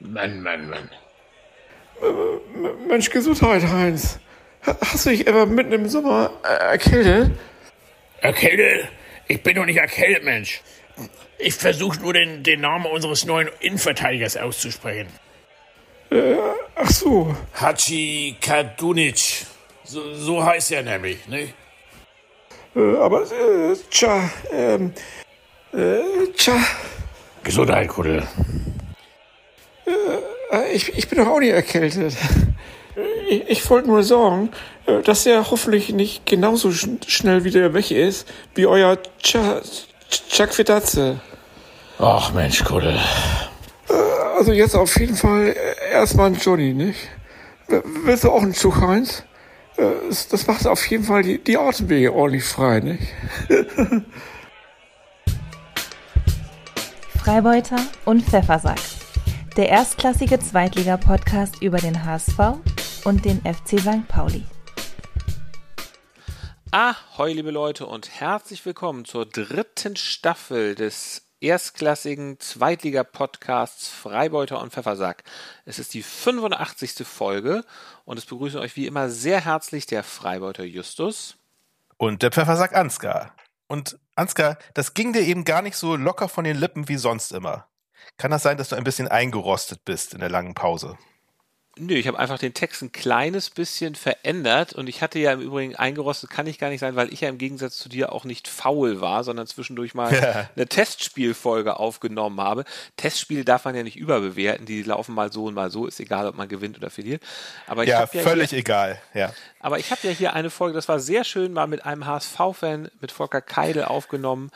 Mann, Mann, Mann. Mensch, Gesundheit, Heinz. Hast du dich etwa mitten im Sommer äh, erkältet? Erkältet? Ich bin doch nicht erkältet, Mensch. Ich versuche nur den, den Namen unseres neuen Innenverteidigers auszusprechen. Äh, ach so. Hachi Kadunic. So, so heißt er nämlich, ne? Äh, aber, äh, tja, ähm, äh, tja. Gesundheit, Kuddel. Äh, ich, ich bin doch auch nicht erkältet. Ich, ich wollte nur sagen, äh, dass er hoffentlich nicht genauso schn schnell wieder weg ist, wie euer Cha Chakvedatze. Ach Mensch, Kuddel. Also jetzt auf jeden Fall äh, erstmal ein Johnny, nicht? Willst du auch einen Zug, Heinz? Äh, Das das macht auf jeden Fall die, die Atemwege ordentlich frei, nicht? Freibeuter und Pfeffersack. Der erstklassige Zweitliga-Podcast über den HSV und den FC St. Pauli. Ahoi, liebe Leute, und herzlich willkommen zur dritten Staffel des erstklassigen Zweitliga-Podcasts Freibeuter und Pfeffersack. Es ist die 85. Folge und es begrüßen euch wie immer sehr herzlich der Freibeuter Justus. Und der Pfeffersack Ansgar. Und Ansgar, das ging dir eben gar nicht so locker von den Lippen wie sonst immer. Kann das sein, dass du ein bisschen eingerostet bist in der langen Pause? Nö, ich habe einfach den Text ein kleines bisschen verändert und ich hatte ja im Übrigen eingerostet, kann ich gar nicht sein, weil ich ja im Gegensatz zu dir auch nicht faul war, sondern zwischendurch mal Ja. eine Testspielfolge aufgenommen habe. Testspiele darf man ja nicht überbewerten, die laufen mal so und mal so, ist egal, ob man gewinnt oder verliert. Aber ich Ja, ja völlig hier, egal. Ja. aber ich habe ja hier eine Folge, das war sehr schön, mal mit einem HSV-Fan, mit Volker Keidel aufgenommen.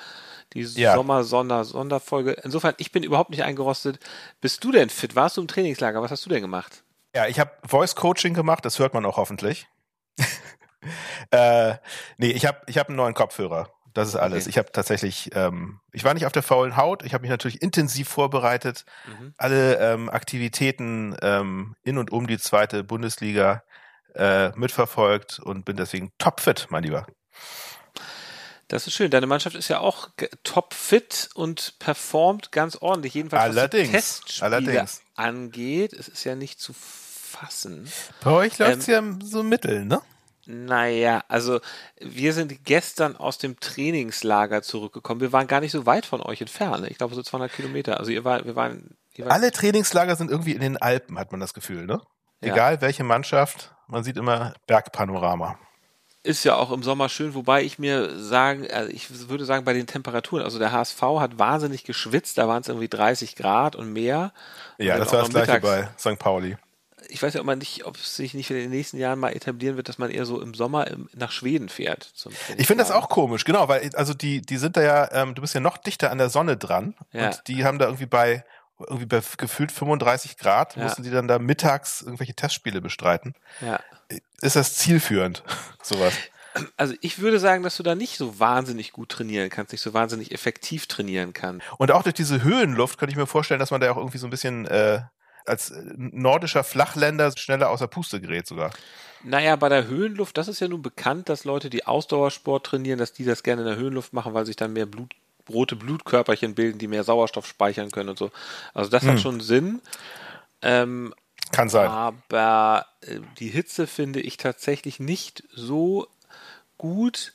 Die Ja. Sommer-Sonder-Sonderfolge. Insofern, ich bin überhaupt nicht eingerostet. Bist du denn fit? Warst du im Trainingslager? Was hast du denn gemacht? Ja, ich habe Voice Coaching gemacht, das hört man auch hoffentlich. äh, nee, ich habe ich hab einen neuen Kopfhörer. Das ist alles. Okay. Ich habe tatsächlich, ähm, ich war nicht auf der faulen Haut. Ich habe mich natürlich intensiv vorbereitet, Mhm. alle ähm, Aktivitäten ähm, in und um die zweite Bundesliga äh, mitverfolgt und bin deswegen topfit, mein Lieber. Das ist schön. Deine Mannschaft ist ja auch topfit und performt ganz ordentlich. Jedenfalls Allerdings, was die Testspiele allerdings. angeht. Es ist ja nicht zu fassen. Bei euch läuft's Ähm, ja so mittel, ne? Naja, also wir sind gestern aus dem Trainingslager zurückgekommen. Wir waren gar nicht so weit von euch entfernt. ne? Ich glaube so 200 Kilometer. Also ihr war, wir waren, ihr wart, Alle Trainingslager sind irgendwie in den Alpen, hat man das Gefühl, ne? Ja. Egal welche Mannschaft, man sieht immer Bergpanorama. ist ja auch im Sommer schön, wobei ich mir sagen, also ich würde sagen, bei den Temperaturen, also der HSV hat wahnsinnig geschwitzt, da waren es irgendwie 30 Grad und mehr. Und Ja, dann das war das gleiche mittags. bei St. Pauli. Ich weiß ja immer nicht, ob es sich nicht in den nächsten Jahren mal etablieren wird, dass man eher so im Sommer im, nach Schweden fährt. Ich finde das auch komisch, genau, weil also die, die sind da ja, ähm, du bist ja noch dichter an der Sonne dran Ja. und die haben da irgendwie bei irgendwie bei gefühlt 35 Grad Ja. mussten die dann da mittags irgendwelche Testspiele bestreiten. Ja. Ist das zielführend, sowas? Also ich würde sagen, dass du da nicht so wahnsinnig gut trainieren kannst, nicht so wahnsinnig effektiv trainieren kannst. Und auch durch diese Höhenluft könnte ich mir vorstellen, dass man da auch irgendwie so ein bisschen äh, als äh, nordischer Flachländer schneller außer Puste gerät sogar. Naja, bei der Höhenluft, das ist ja nun bekannt, dass Leute, die Ausdauersport trainieren, dass die das gerne in der Höhenluft machen, weil sich dann mehr Blut, rote Blutkörperchen bilden, die mehr Sauerstoff speichern können und so. Also das hat schon Sinn. Ähm, Kann sein. aber äh, die Hitze finde ich tatsächlich nicht so gut.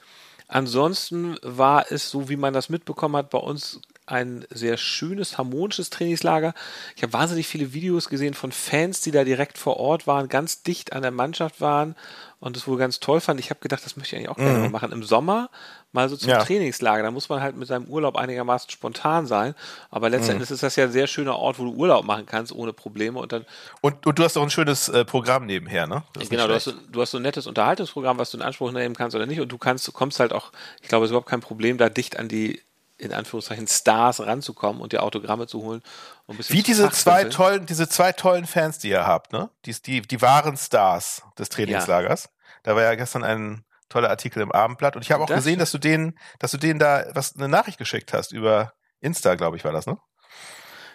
Ansonsten war es, so wie man das mitbekommen hat, bei uns ein sehr schönes, harmonisches Trainingslager. Ich habe wahnsinnig viele Videos gesehen von Fans, die da direkt vor Ort waren, ganz dicht an der Mannschaft waren und das wohl ganz toll fand. Ich habe gedacht, das möchte ich eigentlich auch gerne mal machen. Im Sommer mal so zum Ja. Trainingslager. Da muss man halt mit seinem Urlaub einigermaßen spontan sein. Aber letztendlich ist das ja ein sehr schöner Ort, wo du Urlaub machen kannst ohne Probleme. Und dann Und, und du hast auch ein schönes äh, Programm nebenher, ne? Genau, du hast, so, du hast so ein nettes Unterhaltungsprogramm, was du in Anspruch nehmen kannst oder nicht. Und du kannst, du kommst halt auch, ich glaube, es ist überhaupt kein Problem, da dicht an die, in Anführungszeichen, Stars ranzukommen und dir Autogramme zu holen. Wie diese zwei tollen, diese zwei tollen Fans, die ihr habt, ne? Die, die, die wahren Stars des Trainingslagers. Da war ja gestern ein toller Artikel im Abendblatt und ich habe auch Das gesehen, dass du denen, dass du denen da was eine Nachricht geschickt hast über Insta, glaube ich, war das, ne?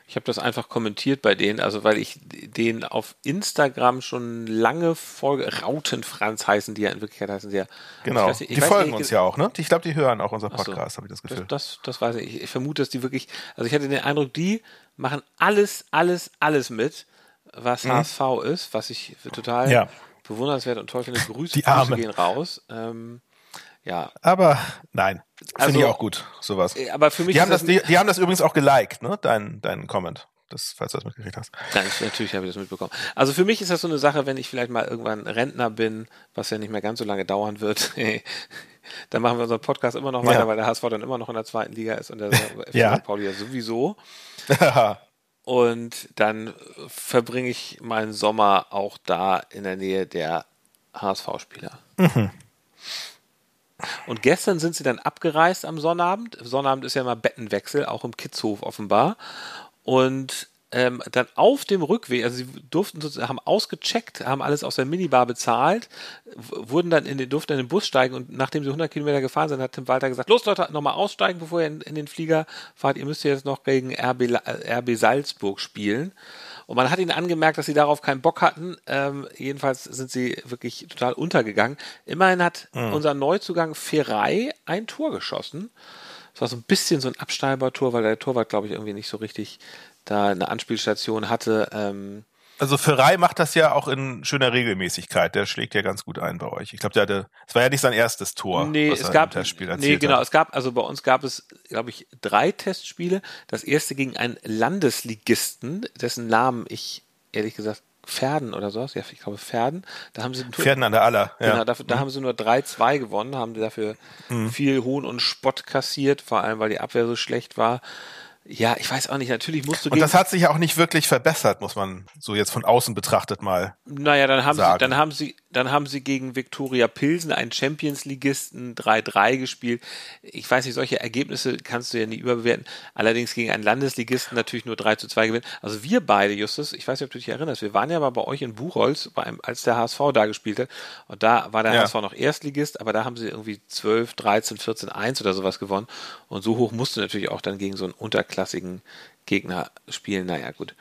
Ich habe das einfach kommentiert bei denen, also weil ich den auf Instagram schon lange folge. Rautenfranz heißen die ja in Wirklichkeit heißen sie ja. Genau. Nicht, die folgen uns ja auch, ne? Ich glaube, die hören auch unser Podcast, so, habe ich das Gefühl. Das, das, das weiß ich. Ich vermute, dass die wirklich, also ich hatte den Eindruck, die machen alles, alles, alles mit, was mhm. HSV ist, was ich total ja. bewundernswert und toll finde. Grüße, die Grüße gehen raus. Ähm, ja. Aber nein, finde also, ich auch gut, sowas. Äh, aber für mich die haben das, die, die, haben das übrigens auch geliked, ne? Dein, dein Comment. Das, falls du das mitgekriegt hast. Nein, natürlich habe ich das mitbekommen. Also für mich ist das so eine Sache, wenn ich vielleicht mal irgendwann Rentner bin, was ja nicht mehr ganz so lange dauern wird, dann machen wir unseren Podcast immer noch weiter, ja. weil der HSV dann immer noch in der zweiten Liga ist und der ja. Pauli ja sowieso. und dann verbringe ich meinen Sommer auch da in der Nähe der HSV-Spieler. Mhm. Und gestern sind sie dann abgereist am Sonnabend. Sonnabend ist ja immer Bettenwechsel, auch im Kitzhof offenbar. Und ähm, dann auf dem Rückweg, also sie durften haben ausgecheckt, haben alles aus der Minibar bezahlt, wurden dann in den, durften in den Bus steigen und nachdem sie 100 Kilometer gefahren sind, hat Tim Walter gesagt, los Leute, nochmal aussteigen, bevor ihr in, in, den Flieger fahrt, ihr müsst jetzt noch gegen RB, RB Salzburg spielen. Und man hat ihnen angemerkt, dass sie darauf keinen Bock hatten. Ähm, jedenfalls sind sie wirklich total untergegangen. Immerhin hat mhm. unser Neuzugang Ferrei ein Tor geschossen. Das war so ein bisschen so ein Absteibertor, weil der Torwart, glaube ich, irgendwie nicht so richtig da eine Anspielstation hatte. Ähm, also Ferrei macht das ja auch in schöner Regelmäßigkeit. Der schlägt ja ganz gut ein bei euch. Ich glaube, der hatte, es war ja nicht sein erstes Tor. Nee, es gab, nee, genau, hat. es gab, also bei uns gab es, glaube ich, drei Testspiele. Das erste gegen einen Landesligisten, dessen Namen ich ehrlich gesagt Pferden oder sowas, ja, ich glaube Pferden. Da haben sie Pferden an der Aller. Ja. Genau, dafür, da mhm. haben sie nur 3-2 gewonnen, haben dafür mhm. viel Hohn und Spott kassiert, vor allem weil die Abwehr so schlecht war. Ja, ich weiß auch nicht, natürlich musst du. Und das hat sich auch nicht wirklich verbessert, muss man so jetzt von außen betrachtet mal. Naja, dann haben sagen. sie, dann haben sie, dann haben sie gegen Viktoria Pilsen, einen Champions-Ligisten, 3-3 gespielt. Ich weiß nicht, solche Ergebnisse kannst du ja nie überbewerten. Allerdings gegen einen Landesligisten natürlich nur 3 zu 2 gewinnen. Also wir beide, Justus, ich weiß nicht, ob du dich erinnerst, wir waren ja mal bei euch in Buchholz, einem, als der HSV da gespielt hat. Und da war der ja. HSV noch Erstligist, aber da haben sie irgendwie 12, 13, 14, 1 oder sowas gewonnen. Und so hoch musst du natürlich auch dann gegen so einen Unter klassigen Gegner spielen. Naja, gut.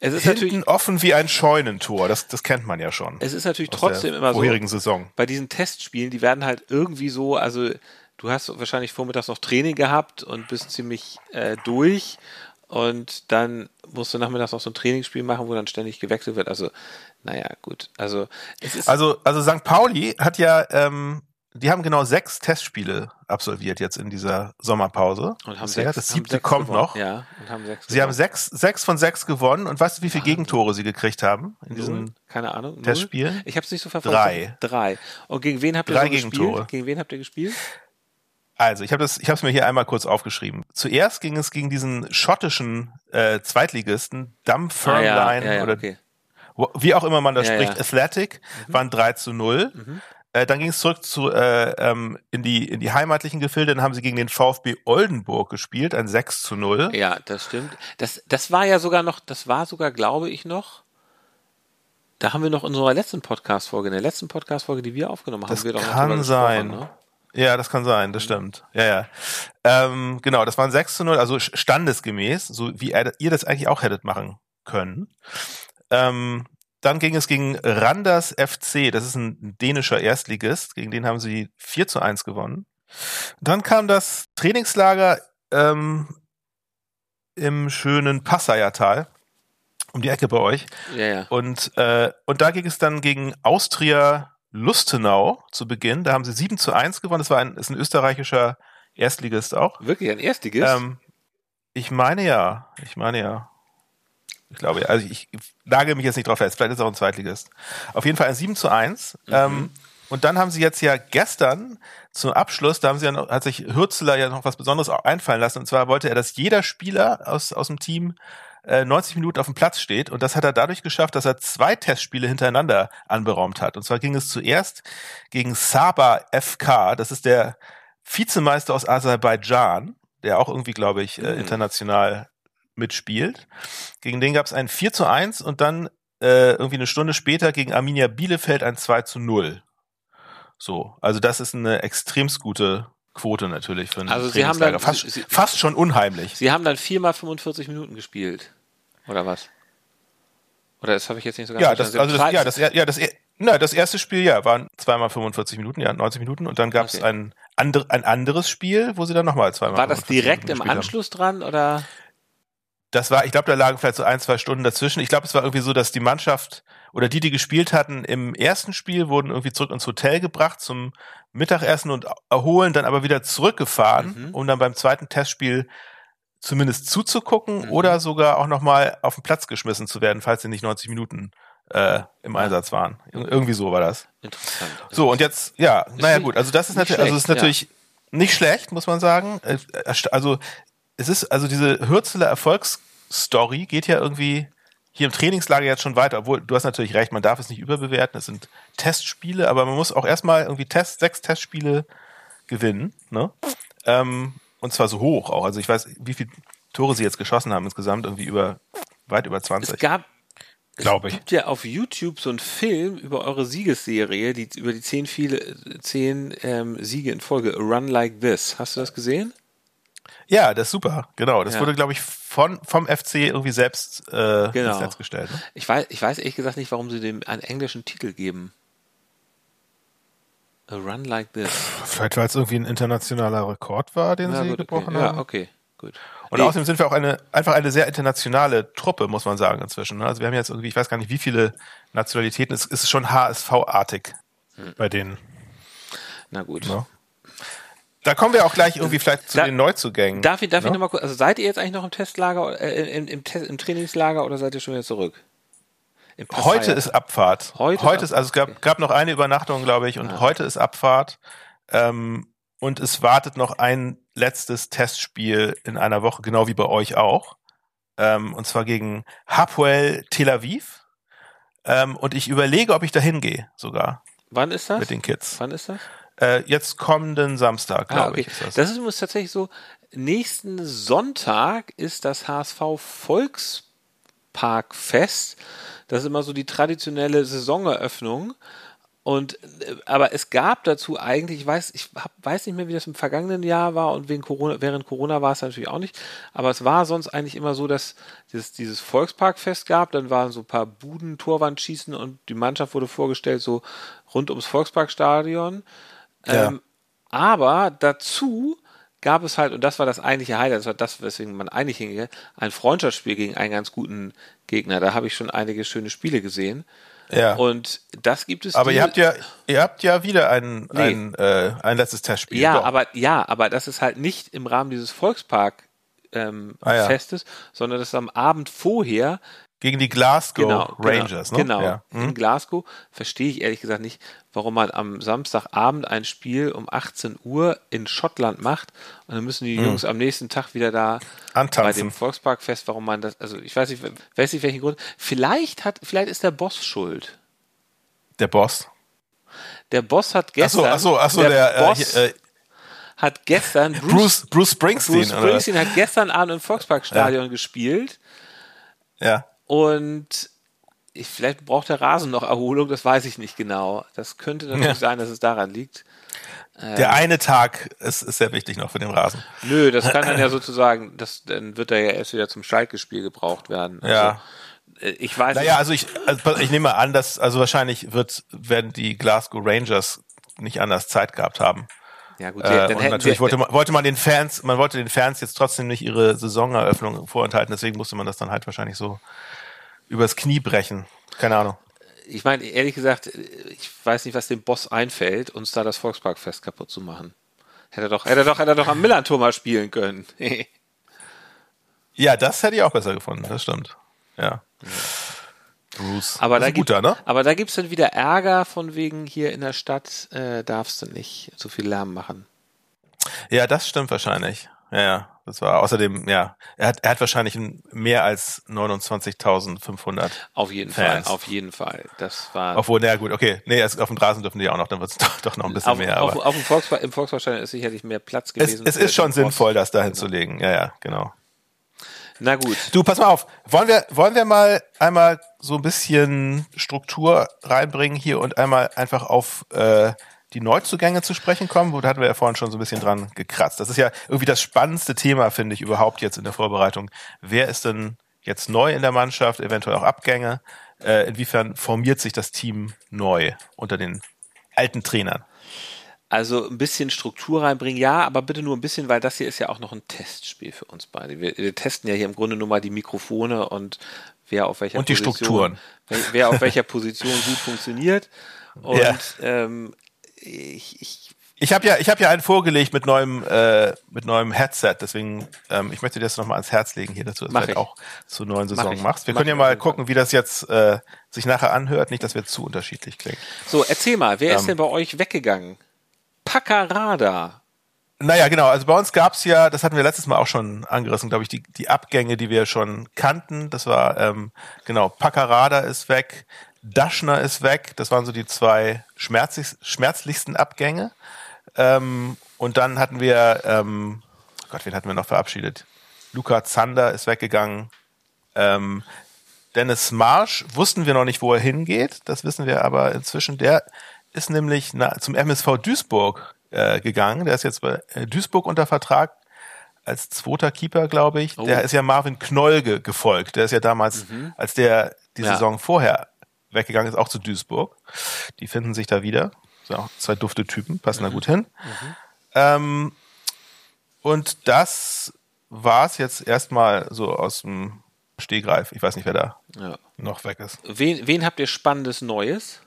Es ist Hinten natürlich offen wie ein Scheunentor, das, das kennt man ja schon. Es ist natürlich trotzdem immer vorherigen so. Saison. Bei diesen Testspielen, die werden halt irgendwie so, also du hast wahrscheinlich vormittags noch Training gehabt und bist ziemlich äh, durch und dann musst du nachmittags noch so ein Trainingsspiel machen, wo dann ständig gewechselt wird. Also, naja, gut. Also, also, also St. Pauli hat ja ähm, die haben genau sechs Testspiele absolviert jetzt in dieser Sommerpause. Und haben sechs, das siebte kommt gewonnen. noch. Ja, und haben sechs sie haben sechs, sechs von sechs gewonnen. Und weißt du, wie viele Gegentore sie gekriegt haben in diesen Keine Ahnung, Testspielen? Ich habe es nicht so verfolgt. Drei. Drei. Und gegen wen habt ihr Drei so Gegentore. gespielt? Gegen wen habt ihr gespielt? Also, ich habe das, ich habe es mir hier einmal kurz aufgeschrieben. Zuerst ging es gegen diesen schottischen äh, Zweitligisten Dumfernline ah, ja, ja, ja, oder okay. wie auch immer man das spricht, Athletic, mhm. waren 3 zu 0. Mhm. Äh, dann ging es zurück zu, äh, ähm, in, die, in die heimatlichen Gefilde. Dann haben sie gegen den VfB Oldenburg gespielt, ein 6 zu 0. Ja, das stimmt. Das, das war ja sogar noch, das war sogar, glaube ich, noch. Da haben wir noch in unserer letzten Podcast-Folge, in der letzten Podcast-Folge, die wir aufgenommen haben, das wir doch kann sein. Ne? Ja, das kann sein, das stimmt. Ja, ja. Ähm, genau, das waren 6 zu 0, also standesgemäß, so wie ihr das eigentlich auch hättet machen können. Ähm, dann ging es gegen Randers FC, das ist ein dänischer Erstligist, gegen den haben sie 4 zu 1 gewonnen. Dann kam das Trainingslager ähm, im schönen Passaiertal, um die Ecke bei euch. Ja, ja. Und, äh, und da ging es dann gegen Austria Lustenau zu Beginn. Da haben sie 7 zu 1 gewonnen. Das war ein, ist ein österreichischer Erstligist auch. Wirklich ein Erstligist? Ähm, ich meine ja. Ich meine ja. Ich glaube, also ich nagel mich jetzt nicht drauf fest. Vielleicht ist es auch ein Zweitligist. Auf jeden Fall ein 7 zu 1. Mhm. Ähm, und dann haben sie jetzt ja gestern zum Abschluss, da haben sie ja noch, hat sich Hürzeler ja noch was Besonderes einfallen lassen. Und zwar wollte er, dass jeder Spieler aus, aus dem Team äh, 90 Minuten auf dem Platz steht. Und das hat er dadurch geschafft, dass er zwei Testspiele hintereinander anberaumt hat. Und zwar ging es zuerst gegen Saba FK. Das ist der Vizemeister aus Aserbaidschan, der auch irgendwie, glaube ich, äh, mhm. international mitspielt. Gegen den gab es ein 4 zu 1 und dann äh, irgendwie eine Stunde später gegen Arminia Bielefeld ein 2 zu 0. So, also das ist eine extremst gute Quote natürlich für einen also Sie haben dann, fast, Sie, fast schon unheimlich. Sie haben dann viermal 45 Minuten gespielt. Oder was? Oder das habe ich jetzt nicht so ganz Ja, das, verstanden. also das, ja, das, ja, das, na, das erste Spiel, ja, waren zweimal 45 Minuten, ja, 90 Minuten und dann gab es Okay. ein, andre, ein anderes Spiel, wo sie dann nochmal zweimal War das 45 direkt im gespielt haben. Anschluss dran oder? Das war, ich glaube, da lagen vielleicht so ein, zwei Stunden dazwischen. Ich glaube, es war irgendwie so, dass die Mannschaft oder die, die gespielt hatten im ersten Spiel, wurden irgendwie zurück ins Hotel gebracht zum Mittagessen und erholen, dann aber wieder zurückgefahren, Mhm. um dann beim zweiten Testspiel zumindest zuzugucken Mhm. oder sogar auch nochmal auf den Platz geschmissen zu werden, falls sie nicht 90 Minuten äh, im Einsatz waren. Ir- Irgendwie so war das. Interessant. So, und jetzt, ja, naja gut, also das ist nicht natürlich, also ist natürlich nicht schlecht, muss man sagen. Äh, erst- Also es ist, also diese Hürzeler Erfolgsstory geht ja irgendwie hier im Trainingslager jetzt schon weiter, obwohl du hast natürlich recht, man darf es nicht überbewerten, es sind Testspiele, aber man muss auch erstmal irgendwie Test, sechs Testspiele gewinnen, ne? Ähm, und zwar so hoch auch. Also ich weiß, wie viele Tore sie jetzt geschossen haben insgesamt, irgendwie über weit über Es 20. gab, Glaube es ich. gibt ja auf YouTube so einen Film über eure Siegesserie, die über die zehn viele zehn ähm, Siege in Folge. A Run Like This. Hast du das gesehen? Ja, das ist super, genau. Das Ja. wurde, glaube ich, von, vom FC irgendwie selbst äh, Genau. ins Netz gestellt. Ne? Ich weiß, ich weiß ehrlich gesagt nicht, warum sie dem einen englischen Titel geben. A Run Like This. Vielleicht, weil es irgendwie ein internationaler Rekord war, den Ja, sie gut, okay. gebrochen Ja, haben. okay, gut. Und Nee, außerdem sind wir auch eine, einfach eine sehr internationale Truppe, muss man sagen, inzwischen. ne? Also wir haben jetzt irgendwie, ich weiß gar nicht, wie viele Nationalitäten. Es ist schon HSV-artig Hm. bei denen. na gut. Ne? Da kommen wir auch gleich irgendwie vielleicht zu Da- den Neuzugängen. Darf ich, darf ich ne? noch mal kurz, also seid ihr jetzt eigentlich noch im Testlager, äh, im, im, Test, im Trainingslager oder seid ihr schon wieder zurück? Heute ist Abfahrt. Heute Heute, ist also es gab, gab noch eine Übernachtung, glaube ich, und Ah. heute ist Abfahrt. Ähm, und es wartet noch ein letztes Testspiel in einer Woche, genau wie bei euch auch. Ähm, und zwar gegen Hapoel Tel Aviv. Ähm, und ich überlege, ob ich da hingehe, sogar Wann ist das? mit den Kids. Wann ist das? Äh, jetzt kommenden Samstag, glaube Ah, okay. ich. Ist das. Das ist übrigens tatsächlich so. Nächsten Sonntag ist das HSV Volksparkfest. Das ist immer so die traditionelle Saisoneröffnung. Und äh, aber es gab dazu eigentlich, ich weiß, ich hab, weiß nicht mehr, wie das im vergangenen Jahr war und wegen Corona, während Corona war es natürlich auch nicht. Aber es war sonst eigentlich immer so, dass es dieses Volksparkfest gab, dann waren so ein paar Buden, Torwandschießen und die Mannschaft wurde vorgestellt, so rund ums Volksparkstadion. Ja. Ähm, aber dazu gab es halt, und das war das eigentliche Highlight, das war das, weswegen man eigentlich hingegangen ein Freundschaftsspiel gegen einen ganz guten Gegner. Da habe ich schon einige schöne Spiele gesehen. ja. Und das gibt es. aber ihr habt ja, ihr habt ja wieder ein, Nee. ein, äh, ein letztes Testspiel. Ja, Doch. aber ja, aber das ist halt nicht im Rahmen dieses Volkspark ähm, Ah, ja. Festes, sondern das ist am Abend vorher gegen die Glasgow genau, Rangers, genau, ne? Genau. Ja. Mhm. In Glasgow verstehe ich ehrlich gesagt nicht, warum man am Samstagabend ein Spiel um 18 Uhr in Schottland macht und dann müssen die Jungs am nächsten Tag wieder da bei Mhm. Antanzen. dem Volksparkfest, warum man das, also ich weiß nicht, weiß nicht welchen Grund. Vielleicht hat, vielleicht ist der Boss schuld. Der Boss. Der Boss hat gestern, achso, achso, der, der, Boss äh, äh, hat gestern Bruce, Bruce Springsteen, Bruce oder? Springsteen hat gestern Abend im Volksparkstadion gespielt Ja. Und ich, vielleicht braucht der Rasen noch Erholung, das weiß ich nicht genau. Das könnte natürlich Ja. sein, dass es daran liegt. Der eine Tag ist, ist sehr wichtig noch für den Rasen. Nö, das kann dann ja sozusagen, das, dann wird er ja erst wieder zum Schalke-Spiel gebraucht werden. Ja. Also, äh, ich weiß Naja, also ich, also ich nehme an, dass, also wahrscheinlich wird, werden die Glasgow Rangers nicht anders Zeit gehabt haben. ja gut, Äh, dann und natürlich wollte man, wollte man den Fans, man wollte den Fans jetzt trotzdem nicht ihre Saisoneröffnung vorenthalten, deswegen musste man das dann halt wahrscheinlich so übers Knie brechen. Keine Ahnung. ich meine, ehrlich gesagt, ich weiß nicht, was dem Boss einfällt, uns da das Volksparkfest kaputt zu machen. Hätte er doch, hätte er doch, hätte er doch am Millantor mal spielen können. Ja, das hätte ich auch besser gefunden, das stimmt. Ja. Bruce. Aber da, ein gibt, guter, ne? aber da gibt's dann wieder Ärger von wegen hier in der Stadt äh, darfst du nicht so viel Lärm machen. Ja, das stimmt wahrscheinlich. Ja, ja. Das war außerdem, ja, er hat, er hat wahrscheinlich ein- mehr als 29.500. Auf jeden Fans. Fall, auf jeden Fall. Das war Obwohl, naja, gut, okay. Nee, auf dem Rasen dürfen die auch noch, dann wird es doch, doch noch ein bisschen auf, mehr. auf, Aber auf dem Volkspark, im Volksparkstadion ist sicherlich mehr Platz es, gewesen. es für ist schon sinnvoll, das da hinzulegen. Ja, ja, genau. Na gut. Du, pass mal auf. Wollen wir, wollen wir mal einmal so ein bisschen Struktur reinbringen hier und einmal einfach auf äh, die Neuzugänge zu sprechen kommen? Wo da hatten wir ja vorhin schon so ein bisschen dran gekratzt. Das ist ja irgendwie das spannendste Thema, finde ich, überhaupt jetzt in der Vorbereitung. Wer ist denn jetzt neu in der Mannschaft, eventuell auch Abgänge. Äh, inwiefern formiert sich das Team neu unter den alten Trainern? Also ein bisschen Struktur reinbringen, ja, aber bitte nur ein bisschen, weil das hier ist ja auch noch ein Testspiel für uns beide. Wir, wir testen ja hier im Grunde nur mal die Mikrofone und wer auf welcher und die Position, Strukturen. Wer, wer auf welcher Position gut funktioniert. Und Ja. ähm, ich, ich Ich habe ja, ich habe ja einen vorgelegt mit neuem, äh, mit neuem Headset. Deswegen, ähm, ich möchte dir das nochmal ans Herz legen hier, dass du das Mach ich. auch zur neuen Mach Saison ich. machst. Wir Mach können ja mal gucken, wie das jetzt äh, sich nachher anhört. Nicht, dass wir zu unterschiedlich klingen. So, erzähl mal, wer ist Ähm. denn bei euch weggegangen? Paccarada. Naja, genau. Also bei uns gab's ja, das hatten wir letztes Mal auch schon angerissen, glaube ich, die, die Abgänge, die wir schon kannten. Das war, ähm, genau, Paccarada ist weg, Daschner ist weg. Das waren so die zwei schmerzlich, schmerzlichsten Abgänge. Ähm, und dann hatten wir, ähm, Gott, wen hatten wir noch verabschiedet? Luca Zander ist weggegangen. Ähm, Dennis Marsch wussten wir noch nicht, wo er hingeht. Das wissen wir aber inzwischen. Der ist nämlich na, zum MSV Duisburg äh, gegangen. Der ist jetzt bei äh, Duisburg unter Vertrag als zweiter Keeper, glaube ich. Oh. Der ist ja Marvin Knoll ge gefolgt. Der ist ja damals, als der die Ja. Saison vorher weggegangen ist, auch zu Duisburg. Die finden sich da wieder. Sind auch zwei dufte Typen, passen da gut hin. Ähm, und das war's jetzt erstmal so aus dem Stehgreif. Ich weiß nicht, wer da Ja. noch weg ist. Wen, wen habt ihr spannendes Neues?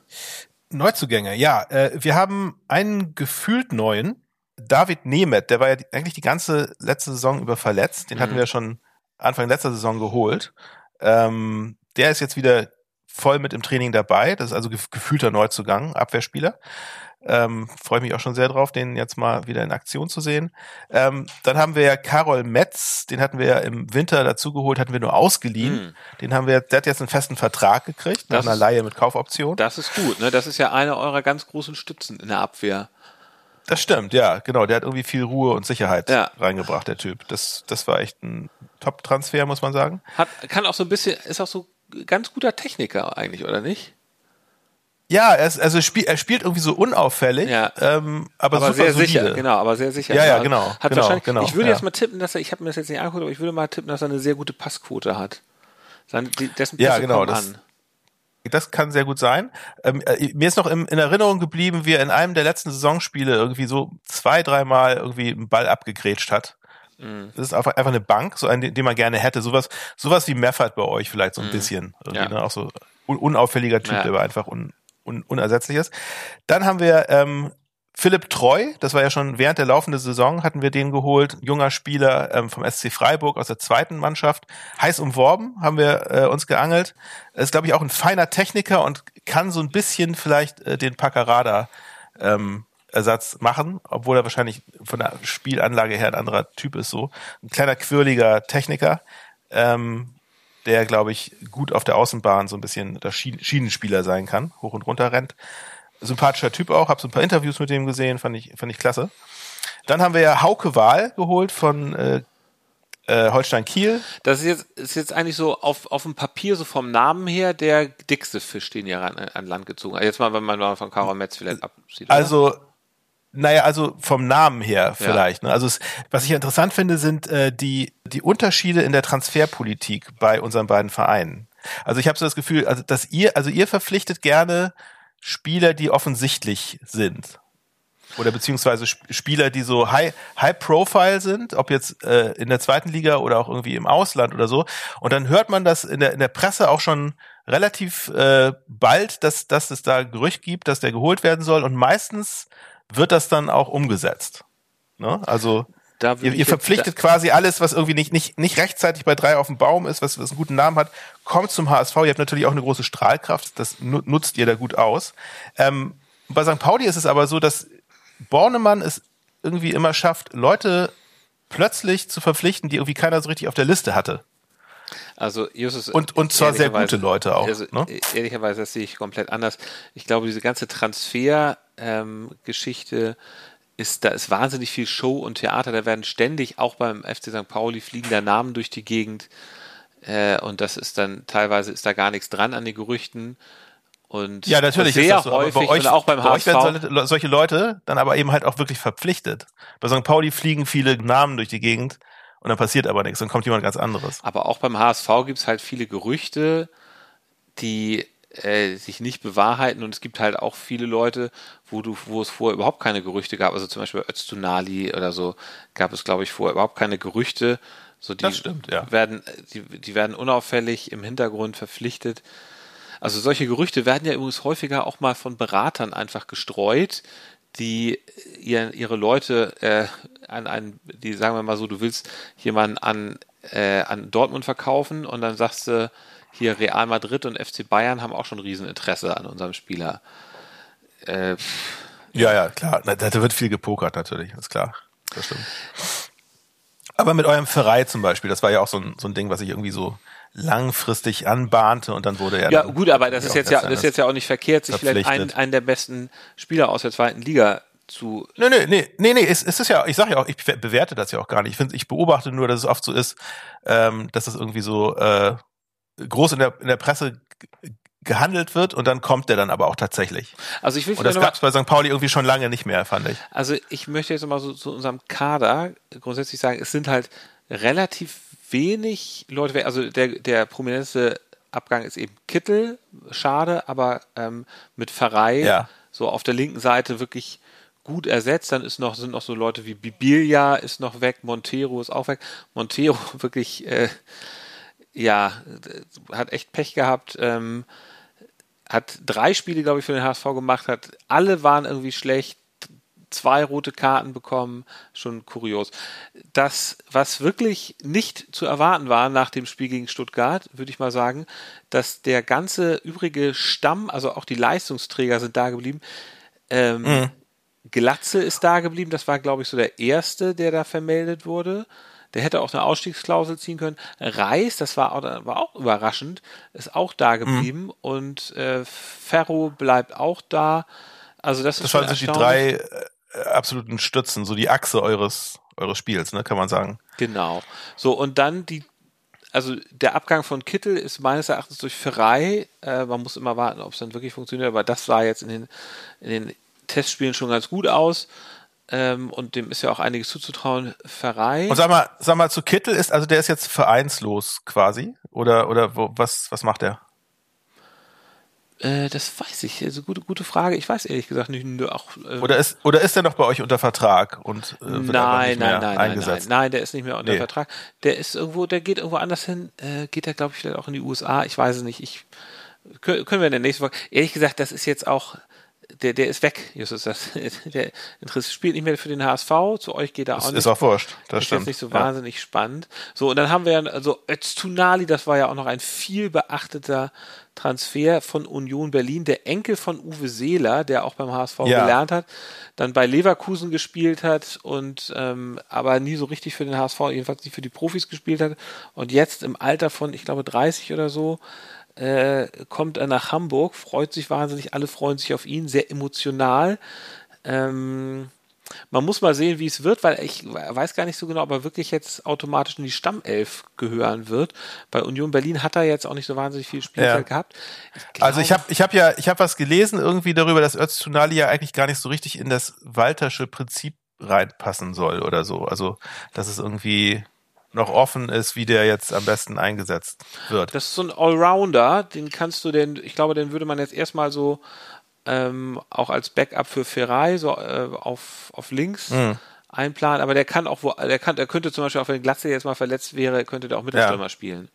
Neuzugänge, ja. Äh, wir haben einen gefühlt neuen, David Nemeth, der war ja eigentlich die ganze letzte Saison über verletzt. Den hatten wir schon Anfang letzter Saison geholt. Ähm, der ist jetzt wieder voll mit im Training dabei. Das ist also gef gefühlter Neuzugang, Abwehrspieler. Ähm, Freue mich auch schon sehr drauf, den jetzt mal wieder in Aktion zu sehen. Ähm, dann haben wir ja Karol Metz, den hatten wir ja im Winter dazugeholt, hatten wir nur ausgeliehen. Den haben wir, der hat jetzt einen festen Vertrag gekriegt, nach Das einer Laie mit Kaufoption. Das ist gut, ne? Das ist ja einer eurer ganz großen Stützen in der Abwehr. Das stimmt, ja, genau. Der hat irgendwie viel Ruhe und Sicherheit Ja. reingebracht, der Typ. Das, das war echt ein Top-Transfer, muss man sagen. Hat, kann auch so ein bisschen, ist auch so ganz guter Techniker eigentlich, oder nicht? Ja, er, ist, also spiel, er spielt irgendwie so unauffällig, Ja. ähm, aber, Aber sehr solide. sicher, genau, aber sehr sicher. Ja, ja, genau, Hat genau, wahrscheinlich, genau, ich würde ja. jetzt mal tippen, dass er, ich habe mir das jetzt nicht angeguckt, aber ich würde mal tippen, dass er eine sehr gute Passquote hat. Seine, die, dessen Ja, Pässe genau, kommen das- an. Das kann sehr gut sein. Ähm, äh, mir ist noch im, in Erinnerung geblieben, wie er in einem der letzten Saisonspiele irgendwie so zwei, dreimal irgendwie einen Ball abgegrätscht hat. Mhm. Das ist einfach, einfach eine Bank, so einen, den, man gerne hätte. Sowas, sowas wie Meffert bei euch vielleicht so ein bisschen. Irgendwie, Mhm. Ja. ne? Auch so un, unauffälliger Typ, Ja. der aber einfach un, un, unersetzlich ist. Dann haben wir ähm, Philipp Treu, das war ja schon während der laufenden Saison, hatten wir den geholt, junger Spieler ähm, vom SC Freiburg aus der zweiten Mannschaft, heiß umworben, haben wir äh, uns geangelt. Ist, glaube ich, auch ein feiner Techniker und kann so ein bisschen vielleicht äh, den Paccarada ähm, Ersatz machen, obwohl er wahrscheinlich von der Spielanlage her ein anderer Typ ist so. Ein kleiner, quirliger Techniker, ähm, der, glaube ich, gut auf der Außenbahn so ein bisschen der Schien Schienenspieler sein kann, hoch und runter rennt. Sympathischer Typ auch, habe so ein paar Interviews mit dem gesehen, fand ich, fand ich klasse. Dann haben wir ja Hauke Wahl geholt von äh, äh, Holstein Kiel. Das ist jetzt, ist jetzt eigentlich so auf, auf dem Papier, so vom Namen her, der dickste Fisch, den ihr an, an Land gezogen habt. Jetzt mal, wenn man mal von Karol Metz vielleicht absieht. oder? Also, naja, also vom Namen her vielleicht. Ne? Also es, was ich interessant finde, sind äh, die, die Unterschiede in der Transferpolitik bei unseren beiden Vereinen. Also ich habe so das Gefühl, also dass ihr, also ihr verpflichtet gerne Spieler, die offensichtlich sind. Oder beziehungsweise Sp- Spieler, die so high, high profile sind, ob jetzt äh, in der zweiten Liga oder auch irgendwie im Ausland oder so. Und dann hört man das in der, in der Presse auch schon relativ äh, bald, dass, dass es da Gerücht gibt, dass der geholt werden soll. Und meistens wird das dann auch umgesetzt. Ne? Also ihr, ihr verpflichtet quasi alles, was irgendwie nicht, nicht, nicht rechtzeitig bei drei auf dem Baum ist, was, was einen guten Namen hat, kommt zum HSV. Ihr habt natürlich auch eine große Strahlkraft, das nu- nutzt ihr da gut aus. Ähm, bei St. Pauli ist es aber so, dass Bornemann es irgendwie immer schafft, Leute plötzlich zu verpflichten, die irgendwie keiner so richtig auf der Liste hatte. Also Justus, Und- und zwar sehr gute Leute auch, Also, ne? Ehrlicherweise, das sehe ich komplett anders. Ich glaube, diese ganze Transfer-Geschichte ist, da ist wahnsinnig viel Show und Theater. Da werden ständig, auch beim FC St. Pauli, fliegen da Namen durch die Gegend. Äh, und das ist dann, teilweise ist da gar nichts dran an den Gerüchten. Und Ja, natürlich sehr ist das so. häufig bei euch, und auch beim bei HSV. werden solche, solche Leute dann aber eben halt auch wirklich verpflichtet. Bei St. Pauli fliegen viele Namen durch die Gegend und dann passiert aber nichts, dann kommt jemand ganz anderes. Aber auch beim HSV gibt es halt viele Gerüchte, die äh, sich nicht bewahrheiten und es gibt halt auch viele Leute, wo du, wo es vorher überhaupt keine Gerüchte gab. Also zum Beispiel Öztunali oder so gab es, glaube ich, vorher überhaupt keine Gerüchte. So die Das stimmt, ja. werden, die, die werden unauffällig im Hintergrund verpflichtet. Also solche Gerüchte werden ja übrigens häufiger auch mal von Beratern einfach gestreut, die ihr, ihre Leute äh, an einen, die sagen wir mal so, du willst jemanden an, äh, an Dortmund verkaufen und dann sagst du, hier Real Madrid und FC Bayern haben auch schon Rieseninteresse an unserem Spieler. Äh, Ja, ja, klar. Da da wird viel gepokert natürlich, ist klar. Das stimmt. Aber mit eurem Verein zum Beispiel, das war ja auch so ein, so ein Ding, was ich irgendwie so langfristig anbahnte und dann wurde er. ja, gut, aber das ist jetzt ja, das ist jetzt ja auch nicht verkehrt, sich vielleicht einen, einen der besten Spieler aus der zweiten Liga zu Nee, nee, nee, nee, nee, es, es ist ja, ich sage ja auch, ich be- bewerte das ja auch gar nicht. Ich finde, ich beobachte nur, dass es oft so ist, ähm, dass es irgendwie so äh, groß in der, in der Presse gehandelt wird und dann kommt der dann aber auch tatsächlich. Also ich will Und das gab es bei St. Pauli irgendwie schon lange nicht mehr, fand ich. Also ich möchte jetzt mal so zu unserem Kader grundsätzlich sagen, es sind halt relativ wenig Leute, weg. also der, der prominenteste Abgang ist eben Kittel, schade, aber ähm, mit Pfarrei Ja. so auf der linken Seite wirklich gut ersetzt. Dann ist noch, sind noch so Leute wie Bibilia ist noch weg, Montero ist auch weg. Montero wirklich, äh, ja, hat echt Pech gehabt. Ähm, hat drei Spiele, glaube ich, für den HSV gemacht, hat alle waren irgendwie schlecht, zwei rote Karten bekommen, schon kurios. Das, was wirklich nicht zu erwarten war nach dem Spiel gegen Stuttgart, würde ich mal sagen, dass der ganze übrige Stamm, also auch die Leistungsträger sind da geblieben. Ähm, Glatze ist da geblieben, das war, glaube ich, so der erste, der da vermeldet wurde. Der hätte auch eine Ausstiegsklausel ziehen können. Reis, das war auch, war auch überraschend, ist auch da geblieben. Und äh, Ferro bleibt auch da. Also das, Das waren so die drei äh, absoluten Stützen, so die Achse eures, eures Spiels, ne, kann man sagen. Genau. So, und dann die, also der Abgang von Kittel ist meines Erachtens durch Ferrei. Äh, man muss immer warten, ob es dann wirklich funktioniert, aber das sah jetzt in den, in den Testspielen schon ganz gut aus. Ähm, und dem ist ja auch einiges zuzutrauen. Ferrei. Und sag mal, sag mal, zu Kittel ist, also der ist jetzt vereinslos quasi? Oder, oder wo, was, was macht er? Äh, das weiß ich. Also gute, gute Frage. Ich weiß ehrlich gesagt nicht. Auch, äh, Oder ist, oder ist er noch bei euch unter Vertrag und äh, wird nein, nicht mehr nein, nein, nein, nein, eingesetzt? nein, der ist nicht mehr unter Nee. Vertrag. Der ist irgendwo, der geht irgendwo anders hin. Äh, geht er, glaube ich, vielleicht auch in die USA. Ich weiß es nicht. Ich kö- können wir in der nächsten Folge. Ehrlich gesagt, das ist jetzt auch. Der, der ist weg, Justus. Das, der interessiert, spielt nicht mehr für den HSV. Zu euch geht er auch Ist, nicht. ist auch wurscht. Das ist stimmt. jetzt nicht so Ja. wahnsinnig spannend. So, und dann haben wir ja, also Öztunali, das war ja auch noch ein viel beachteter Transfer von Union Berlin, der Enkel von Uwe Seeler, der auch beim HSV Ja. gelernt hat, dann bei Leverkusen gespielt hat und ähm, aber nie so richtig für den HSV, jedenfalls nicht für die Profis gespielt hat. Und jetzt im Alter von, ich glaube, 30 oder so, äh, kommt er nach Hamburg, freut sich wahnsinnig, alle freuen sich auf ihn, sehr emotional. Ähm, man muss mal sehen, wie es wird, weil ich weiß gar nicht so genau, ob er wirklich jetzt automatisch in die Stammelf gehören wird. Bei Union Berlin hat er jetzt auch nicht so wahnsinnig viel Spielzeit Ja. gehabt. Ich Also ich habe ich hab ja, ich habe was gelesen irgendwie darüber, dass Öztunali ja eigentlich gar nicht so richtig in das Waltersche Prinzip reinpassen soll oder so. Also, dass es irgendwie noch offen ist, wie der jetzt am besten eingesetzt wird. Das ist so ein Allrounder, den kannst du denn, ich glaube, den würde man jetzt erstmal so ähm, auch als Backup für Ferrari so äh, auf, auf links Mhm. einplanen, aber der kann auch wo, der kann, der könnte zum Beispiel auch wenn Glatze jetzt mal verletzt wäre, könnte der auch Mittelstürmer spielen.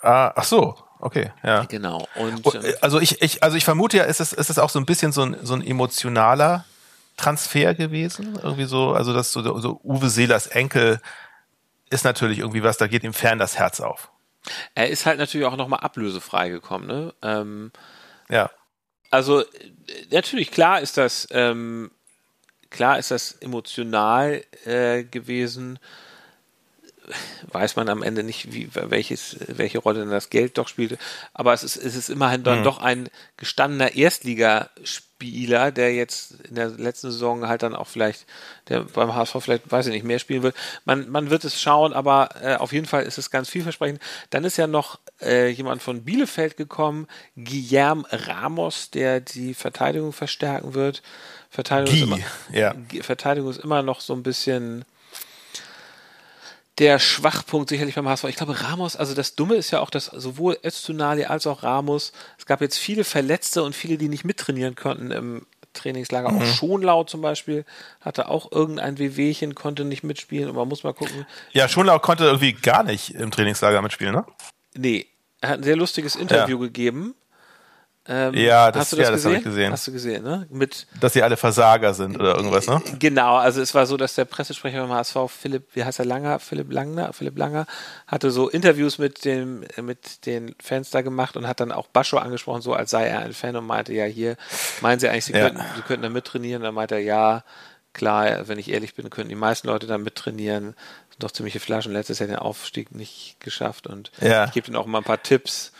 ah, ach so, okay, ja. Genau. Und Oh, ähm, äh, Also ich, ich, also ich vermute ja, ist es, ist es auch so ein bisschen so ein, so ein emotionaler Transfer gewesen. Irgendwie so, also das so, so Uwe Seelers Enkel ist natürlich irgendwie was, da geht ihm fern das Herz auf. er ist halt natürlich auch nochmal ablösefrei gekommen, ne? Ähm, Ja. also äh, natürlich klar ist das ähm, klar ist das emotional äh, gewesen weiß man am Ende nicht wie welches welche Rolle denn das Geld doch spielte. Aber es ist es ist immerhin dann doch ein gestandener Erstligaspieler der jetzt in der letzten Saison halt dann auch vielleicht der beim HSV vielleicht weiß ich nicht mehr spielen wird man man wird es schauen aber äh, auf jeden Fall ist es ganz vielversprechend. Dann ist ja noch äh, jemand von Bielefeld gekommen Guillermo Ramos der die Verteidigung verstärken wird. Verteidigung ist Guy, immer, ja. Verteidigung ist immer noch so ein bisschen der Schwachpunkt sicherlich beim HSV. Ich glaube, Ramos, also das Dumme ist ja auch, dass sowohl Öztunali als auch Ramos, es gab jetzt viele Verletzte und viele, die nicht mittrainieren konnten im Trainingslager. Mhm. Auch Schonlau zum Beispiel hatte auch irgendein Wehwehchen, konnte nicht mitspielen und man muss mal gucken. Ja, Schonlau konnte irgendwie gar nicht im Trainingslager mitspielen, ne? Nee, er hat ein sehr lustiges Interview ja. gegeben ähm, ja, das, das, ja, das habe ich gesehen. Hast du gesehen, ne? Mit, Dass sie alle Versager sind oder irgendwas, ne? Genau, also es war so, dass der Pressesprecher beim HSV, Philipp, wie heißt er, Langer, Philipp Langner, Philipp Langer, hatte so Interviews mit dem, mit den Fans da gemacht und hat dann auch Bascho angesprochen, so als sei er ein Fan und meinte, ja, hier, meinen Sie eigentlich, Sie, ja. könnten, Sie könnten da mittrainieren? Dann meinte er, ja, klar, wenn ich ehrlich bin, könnten die meisten Leute da mittrainieren. Sind doch ziemliche Flaschen, letztes Jahr den Aufstieg nicht geschafft und ja. ich gebe ihnen auch mal ein paar Tipps.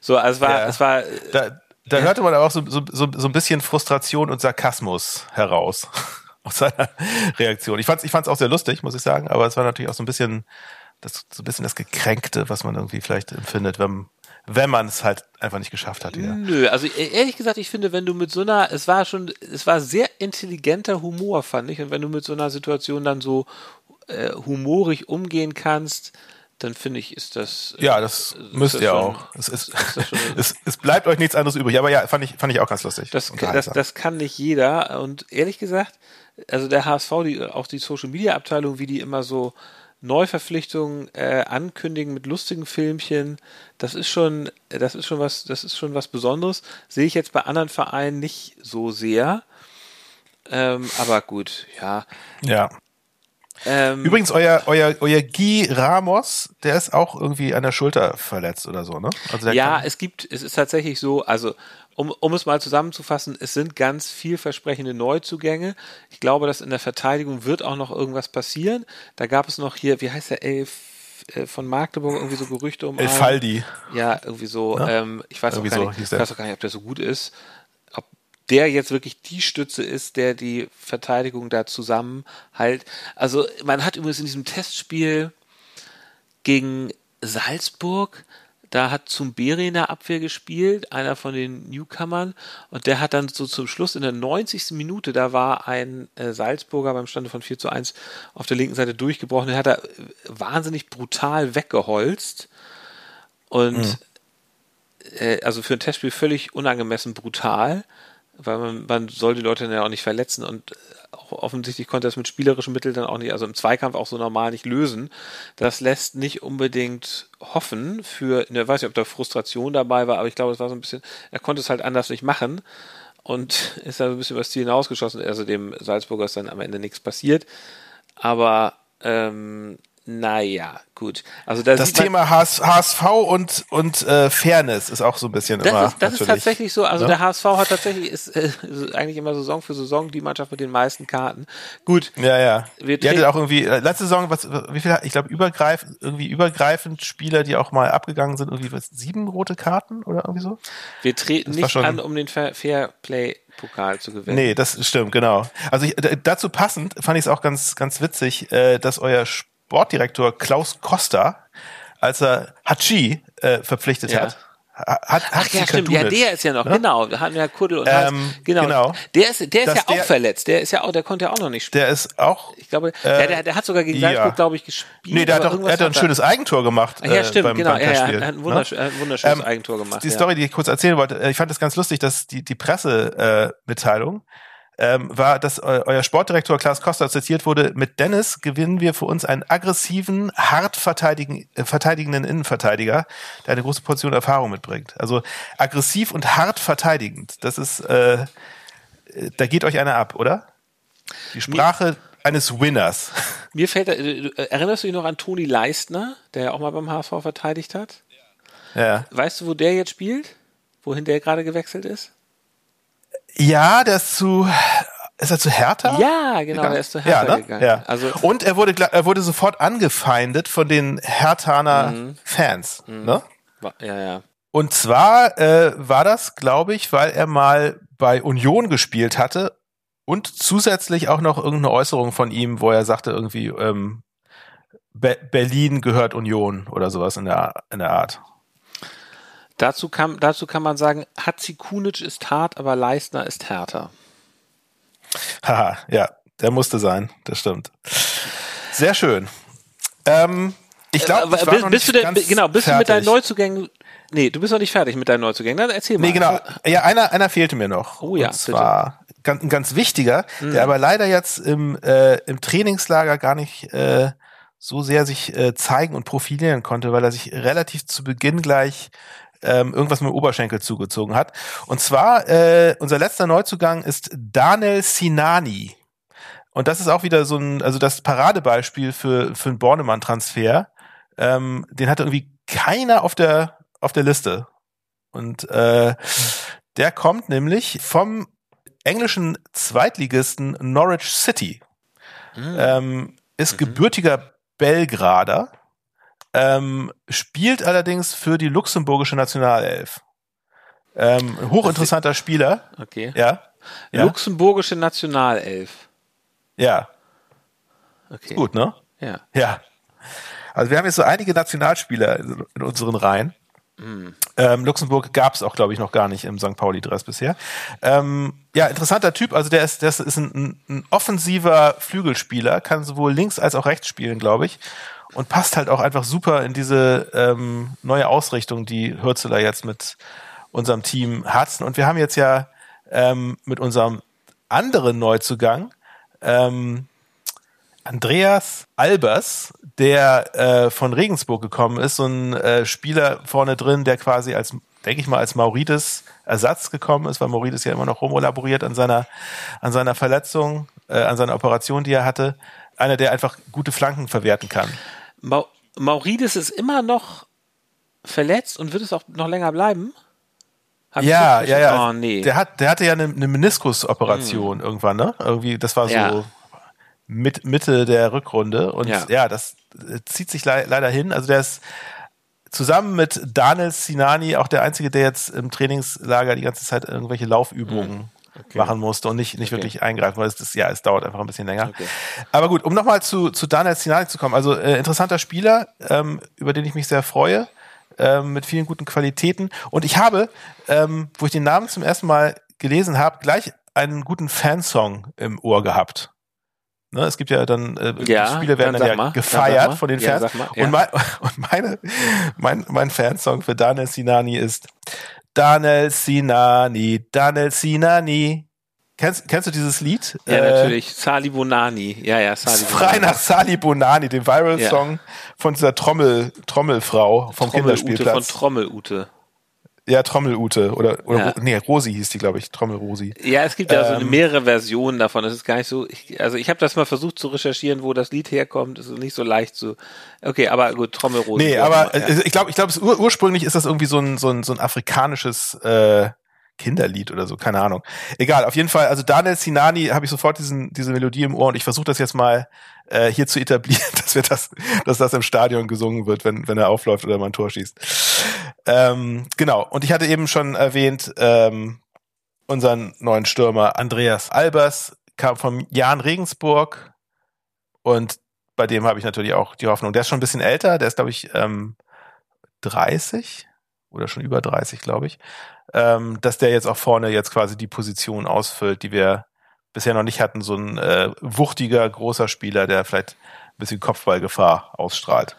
So, also es war, ja. es war. Da, da hörte man aber auch so, so, so, so ein bisschen Frustration und Sarkasmus heraus aus seiner Reaktion. Ich fand es ich fand's auch sehr lustig, muss ich sagen, aber es war natürlich auch so ein bisschen das, so ein bisschen das Gekränkte, was man irgendwie vielleicht empfindet, wenn, wenn man es halt einfach nicht geschafft hat. Wieder. Nö, also e-, ehrlich gesagt, ich finde, wenn du mit so einer, es war schon, es war sehr intelligenter Humor, fand ich, und wenn du mit so einer Situation dann so äh, humorig umgehen kannst, dann finde ich, ist das. Äh, ja, das ist müsst das ihr schon, auch. Es, ist, es, es, bleibt euch nichts anderes übrig. Aber ja, fand ich, fand ich auch ganz lustig. Das, das, das kann nicht jeder. Und ehrlich gesagt, also der HSV, die, auch die Social Media Abteilung, wie die immer so Neuverpflichtungen äh, ankündigen mit lustigen Filmchen, das ist schon, das ist schon was, das ist schon was Besonderes. Sehe ich jetzt bei anderen Vereinen nicht so sehr. Ähm, aber gut, ja. Ja. Ähm, Übrigens, euer, euer, euer Guy Ramos, der ist auch irgendwie an der Schulter verletzt oder so, ne? Also ja, es gibt, es ist tatsächlich so, also um, um es mal zusammenzufassen, es sind ganz vielversprechende Neuzugänge. Ich glaube, dass in der Verteidigung wird auch noch irgendwas passieren. Da gab es noch hier, wie heißt der Elf äh, von Magdeburg irgendwie so Gerüchte um. Elfaldi. Ja, irgendwie so. Ja? Ähm, ich weiß auch gar so nicht, ich weiß auch gar nicht, ob der so gut ist der jetzt wirklich die Stütze ist, der die Verteidigung da zusammenhält. Also man hat übrigens in diesem Testspiel gegen Salzburg, da hat Zumberi in der Abwehr gespielt, einer von den Newcomern, und der hat dann so zum Schluss in der 90. Minute, da war ein äh, Salzburger beim Stande von 4 zu 1 auf der linken Seite durchgebrochen, der hat er wahnsinnig brutal weggeholzt und mhm. äh, also für ein Testspiel völlig unangemessen brutal weil man, man soll die Leute dann ja auch nicht verletzen und auch offensichtlich konnte er es mit spielerischen Mitteln dann auch nicht, also im Zweikampf auch so normal nicht lösen. Das lässt nicht unbedingt hoffen für, ne, weiß nicht, ob da Frustration dabei war, aber ich glaube, es war so ein bisschen, er konnte es halt anders nicht machen und ist dann ein bisschen über das Ziel hinausgeschossen. Also dem Salzburger ist dann am Ende nichts passiert. Aber ähm, naja, gut. Also da das Thema HSV und, und äh, Fairness ist auch so ein bisschen das immer. Ist, das ist tatsächlich so. Also ne? der HSV hat tatsächlich, ist äh, eigentlich immer Saison für Saison die Mannschaft mit den meisten Karten. Gut. Ja, ja. Wir die hatte auch irgendwie, äh, letzte Saison, was, wie viel, ich glaube, übergreifend, irgendwie übergreifend Spieler, die auch mal abgegangen sind, irgendwie was, sieben rote Karten oder irgendwie so? Wir treten das nicht an, um den Fairplay Pokal zu gewinnen. Nee, das stimmt, genau. Also ich, dazu passend fand ich es auch ganz, ganz witzig, äh, dass euer Sportdirektor Klaus Costa, als er Hachi äh, verpflichtet ja. hat. Hat, Ach ja, stimmt. Ja, der ist ja noch, ne? genau. Da hatten wir ja Kuddel und ähm, genau. genau. Der ist, der ist ja auch verletzt. Der ist ja auch, der konnte ja auch noch nicht spielen. Der ist auch. Ich glaube, äh, der, der, der hat sogar gegen Salzburg, ja. glaube ich, gespielt. Nee, der hat doch, er hat ein schönes Eigentor gemacht. Ach, ja, äh, stimmt, beim, genau. Beim ja, ja, hat ein, ne? ein wunderschönes ähm, Eigentor gemacht. Die Story, die ich kurz erzählen wollte, äh, ich fand das ganz lustig, dass die, die Pressemitteilung, äh, ähm, war, dass eu euer Sportdirektor Klaus Costa zitiert wurde, mit Dennis gewinnen wir für uns einen aggressiven, hart verteidigen, äh, verteidigenden Innenverteidiger, der eine große Portion Erfahrung mitbringt. Also aggressiv und hart verteidigend, das ist, äh, äh da geht euch einer ab, oder? Die Sprache eines Winners. Mir fällt, äh, erinnerst du dich noch an Toni Leistner, der ja auch mal beim HSV verteidigt hat? Ja. Weißt du, wo der jetzt spielt? Wohin der gerade gewechselt ist? Ja, der ist zu ist er zu Hertha? Ja, genau, gegangen? er ist zu Hertha ja, ne? gegangen. Ja. Also und er wurde er wurde sofort angefeindet von den Herthaner mhm. Fans, mhm. ne? Ja, ja. Und zwar äh, war das, glaube ich, weil er mal bei Union gespielt hatte und zusätzlich auch noch irgendeine Äußerung von ihm, wo er sagte irgendwie ähm, Be Berlin gehört Union oder sowas in der in der Art. Dazu kann, dazu kann man sagen, Hatzikunic ist hart, aber Leistner ist härter. Haha, ja, der musste sein, das stimmt. Sehr schön. Ähm, ich glaube, äh, bist, bist du denn, genau, bist fertig. du mit deinen Neuzugängen Nee, du bist noch nicht fertig mit deinen Neuzugängen. Dann erzähl mal. Nee, genau. Ja, einer, einer fehlte mir noch. Oh ja. Und zwar ganz, ein ganz wichtiger, mhm. der aber leider jetzt im, äh, im Trainingslager gar nicht äh, so sehr sich äh, zeigen und profilieren konnte, weil er sich relativ zu Beginn gleich ähm, irgendwas mit dem Oberschenkel zugezogen hat. Und zwar, äh, unser letzter Neuzugang ist Daniel Sinani. Und das ist auch wieder so ein, also das Paradebeispiel für, für einen Bornemann-Transfer. Ähm, den hat irgendwie keiner auf der, auf der Liste. Und äh, der kommt nämlich vom englischen Zweitligisten Norwich City. Mhm. Ähm, ist mhm. gebürtiger Belgrader, ähm, spielt allerdings für die luxemburgische Nationalelf. Ähm, hochinteressanter Spieler. Okay. Ja. ja. Luxemburgische Nationalelf. Ja. Okay. gut, ne? Ja. Ja. Also wir haben jetzt so einige Nationalspieler in unseren Reihen. Ähm, Luxemburg gab es auch, glaube ich, noch gar nicht im St. Pauli-Dress bisher. Ähm, ja, interessanter Typ. Also der ist, der ist ein, ein offensiver Flügelspieler, kann sowohl links als auch rechts spielen, glaube ich. Und passt halt auch einfach super in diese ähm, neue Ausrichtung, die Hürzeler jetzt mit unserem Team hat. Und wir haben jetzt ja ähm, mit unserem anderen Neuzugang ähm, Andreas Albers, der äh, von Regensburg gekommen ist, so ein äh, Spieler vorne drin, der quasi als, denke ich mal, als Maurides Ersatz gekommen ist, weil Maurides ja immer noch rumolaboriert an seiner, an seiner Verletzung, äh, an seiner Operation, die er hatte. Einer, der einfach gute Flanken verwerten kann. Ma Maurides ist immer noch verletzt und wird es auch noch länger bleiben? Hab ja, ja, ja. Oh, nee. Der hat, der hatte ja eine, eine Meniskusoperation hm. irgendwann, ne? Irgendwie, das war so. Ja mit Mitte der Rückrunde. Und ja, ja das äh, zieht sich le leider hin. Also der ist zusammen mit Daniel Sinani auch der Einzige, der jetzt im Trainingslager die ganze Zeit irgendwelche Laufübungen mhm. Okay. machen musste und nicht, nicht okay. wirklich eingreifen, weil es das, ja, es dauert einfach ein bisschen länger. Okay. Aber gut, um nochmal zu, zu Daniel Sinani zu kommen. Also äh, interessanter Spieler, ähm, über den ich mich sehr freue. Ähm, mit vielen guten Qualitäten. Und ich habe, ähm, wo ich den Namen zum ersten Mal gelesen habe, gleich einen guten Fansong im Ohr gehabt. Ne, es gibt ja dann, äh, ja, Spiele werden dann, dann ja mal, gefeiert dann von den Fans. Ja, mal, ja. Und, mein, und meine, mein, mein Fansong für Daniel Sinani ist Daniel Sinani, Daniel Sinani. Kennst, kennst du dieses Lied? Ja, äh, natürlich. Sali Bonani. Ja, ja, Sali Bonani. Frei nach Sali Bonani, dem Viral-Song ja. von dieser Trommel, Trommelfrau vom Trommel Kinderspielplatz. Von Trommelute. Ja, Trommelute oder, oder ja. nee, Rosi hieß die, glaube ich, Trommelrosi. Ja, es gibt ja ähm, so mehrere Versionen davon. Das ist gar nicht so. Ich, also ich habe das mal versucht zu recherchieren, wo das Lied herkommt. Das ist nicht so leicht zu. Okay, aber gut, Trommelrosi. Nee, aber ja. ich glaube, ich glaube, ur ursprünglich ist das irgendwie so ein so ein, so ein afrikanisches äh, Kinderlied oder so, keine Ahnung. Egal, auf jeden Fall, also Daniel Sinani habe ich sofort diesen, diese Melodie im Ohr und ich versuche das jetzt mal äh, hier zu etablieren, dass wir das, dass das im Stadion gesungen wird, wenn, wenn er aufläuft oder mal ein Tor schießt. Ähm, genau, und ich hatte eben schon erwähnt, ähm, unseren neuen Stürmer Andreas Albers kam vom Jan Regensburg und bei dem habe ich natürlich auch die Hoffnung. Der ist schon ein bisschen älter, der ist, glaube ich, ähm, 30 oder schon über 30, glaube ich ähm, dass der jetzt auch vorne jetzt quasi die Position ausfüllt, die wir bisher noch nicht hatten. So ein äh, wuchtiger, großer Spieler, der vielleicht ein bisschen Kopfballgefahr ausstrahlt.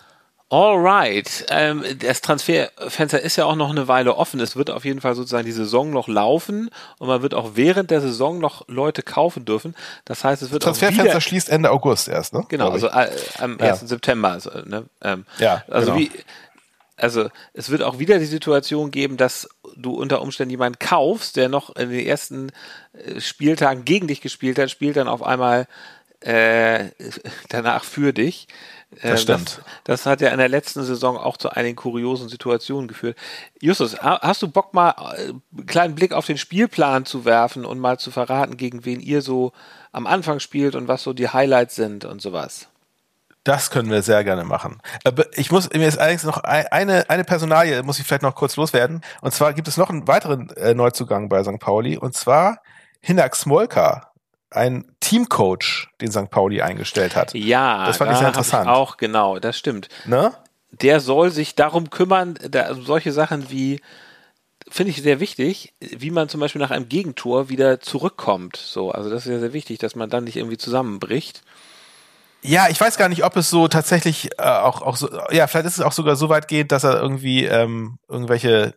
Alright. Ähm, das Transferfenster ist ja auch noch eine Weile offen. Es wird auf jeden Fall sozusagen die Saison noch laufen und man wird auch während der Saison noch Leute kaufen dürfen. Das heißt, es wird das Transferfenster schließt Ende August erst, ne? Genau, also äh, am 1. Ja. September. Also, ne? ähm, ja, also genau. wie also es wird auch wieder die Situation geben, dass du unter Umständen jemanden kaufst, der noch in den ersten äh, Spieltagen gegen dich gespielt hat, spielt dann auf einmal äh, danach für dich. Äh, das stimmt. Das, das, hat ja in der letzten Saison auch zu einigen kuriosen Situationen geführt. Justus, hast du Bock mal äh, einen kleinen Blick auf den Spielplan zu werfen und mal zu verraten, gegen wen ihr so am Anfang spielt und was so die Highlights sind und sowas? Das können wir sehr gerne machen. Ich muss mir jetzt allerdings noch eine, eine Personalie muss ich vielleicht noch kurz loswerden. Und zwar gibt es noch einen weiteren äh, Neuzugang bei St. Pauli. Und zwar Hinak Smolka, ein Teamcoach, den St. Pauli eingestellt hat. Ja, das fand da ich sehr interessant. Ich auch genau, das stimmt. Ne? Der soll sich darum kümmern, da, solche Sachen wie finde ich sehr wichtig, wie man zum Beispiel nach einem Gegentor wieder zurückkommt. So, also das ist ja sehr wichtig, dass man dann nicht irgendwie zusammenbricht. Ja, ich weiß gar nicht, ob es so tatsächlich äh, auch, auch so, ja, vielleicht ist es auch sogar so weit geht, dass er irgendwie ähm, irgendwelche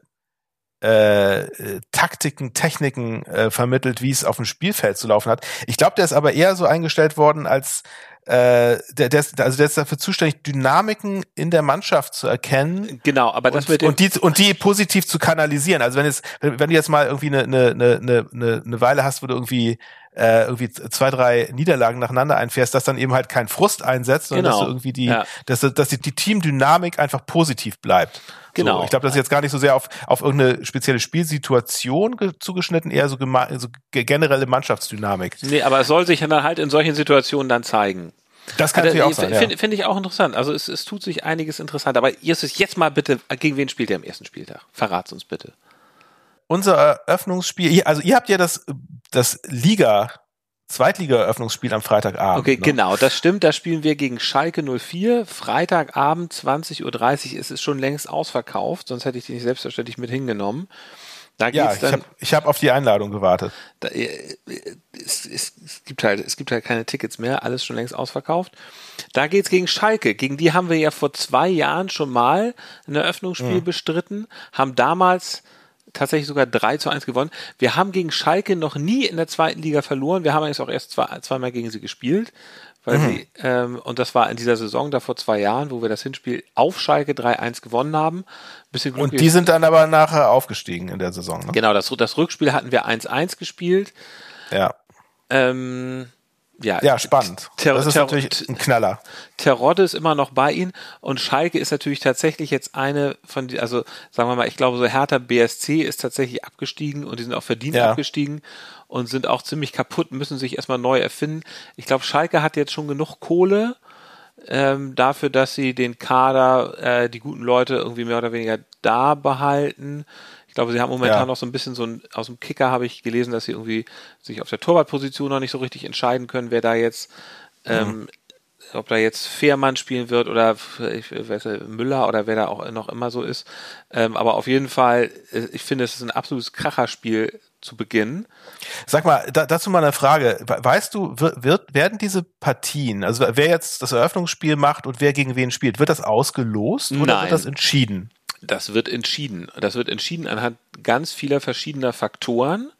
äh, Taktiken, Techniken äh, vermittelt, wie es auf dem Spielfeld zu laufen hat. Ich glaube, der ist aber eher so eingestellt worden als äh, der, der, ist, also der ist dafür zuständig, Dynamiken in der Mannschaft zu erkennen. Genau, aber das und, dem und die und die positiv zu kanalisieren. Also wenn jetzt wenn, wenn du jetzt mal irgendwie eine eine eine, eine Weile hast, wo du irgendwie äh, irgendwie zwei drei Niederlagen nacheinander einfährst, dass dann eben halt kein Frust einsetzt, sondern Genau. dass du irgendwie die Ja. dass dass die, die Teamdynamik einfach positiv bleibt. Genau. So, ich glaube, das ist jetzt gar nicht so sehr auf, auf irgendeine spezielle Spielsituation ge zugeschnitten, eher so, so ge- generelle Mannschaftsdynamik. Nee, aber es soll sich dann halt in solchen Situationen dann zeigen. Das kann Also, natürlich auch sein. Finde Ja. find ich auch interessant. Also es, es tut sich einiges interessant. Aber Jesus, jetzt mal bitte, gegen wen spielt ihr am ersten Spieltag? Verrat's uns bitte. Unser Eröffnungsspiel, also ihr habt ja das, das Liga, Zweitliga-Eröffnungsspiel am Freitagabend. Okay, ne? genau, das stimmt. Da spielen wir gegen Schalke 04. Freitagabend 20.30 Uhr. Es ist schon längst ausverkauft, sonst hätte ich die nicht selbstverständlich mit hingenommen. Da Ja, ich habe hab auf die Einladung gewartet. da, äh, es, es, es gibt halt, es gibt halt keine Tickets mehr, alles schon längst ausverkauft. Da geht's gegen Schalke. Gegen die haben wir ja vor zwei Jahren schon mal ein Eröffnungsspiel bestritten, haben damals tatsächlich sogar 3 zu 1 gewonnen. Wir haben gegen Schalke noch nie in der zweiten Liga verloren. Wir haben eigentlich auch erst zwei, zweimal gegen sie gespielt. Weil sie, ähm, und das war in dieser Saison da vor zwei Jahren, wo wir das Hinspiel auf Schalke 3-1 gewonnen haben. Bisschen Glück Und die sind dann aber nachher aufgestiegen in der Saison. Ne? Genau, das, das Rückspiel hatten wir 1-1 gespielt. Ja. Ähm, ja, ja, spannend. Ter- das ist Ter- natürlich ein Knaller. Terodde ist immer noch bei ihnen und Schalke ist natürlich tatsächlich jetzt eine von die, also sagen wir mal, ich glaube so Hertha BSC ist tatsächlich abgestiegen und die sind auch verdient Ja. abgestiegen und sind auch ziemlich kaputt, müssen sich erstmal neu erfinden. Ich glaube, Schalke hat jetzt schon genug Kohle ähm, dafür, dass sie den Kader, äh, die guten Leute irgendwie mehr oder weniger da behalten. Ich glaube, sie haben momentan Ja. noch so ein bisschen so ein, aus dem Kicker habe ich gelesen, dass sie irgendwie sich auf der Torwartposition noch nicht so richtig entscheiden können, wer da jetzt, ähm, ob da jetzt Fehrmann spielen wird oder ich weiß nicht, Müller oder wer da auch noch immer so ist. Ähm, aber auf jeden Fall, äh, ich finde, es ist ein absolutes Kracherspiel zu Beginn. Sag mal, da, dazu mal eine Frage. We- Weißt du, wird, werden diese Partien, also wer jetzt das Eröffnungsspiel macht und wer gegen wen spielt, wird das ausgelost oder Nein. wird das entschieden? Das wird entschieden. Das wird entschieden anhand ganz vieler verschiedener Faktoren.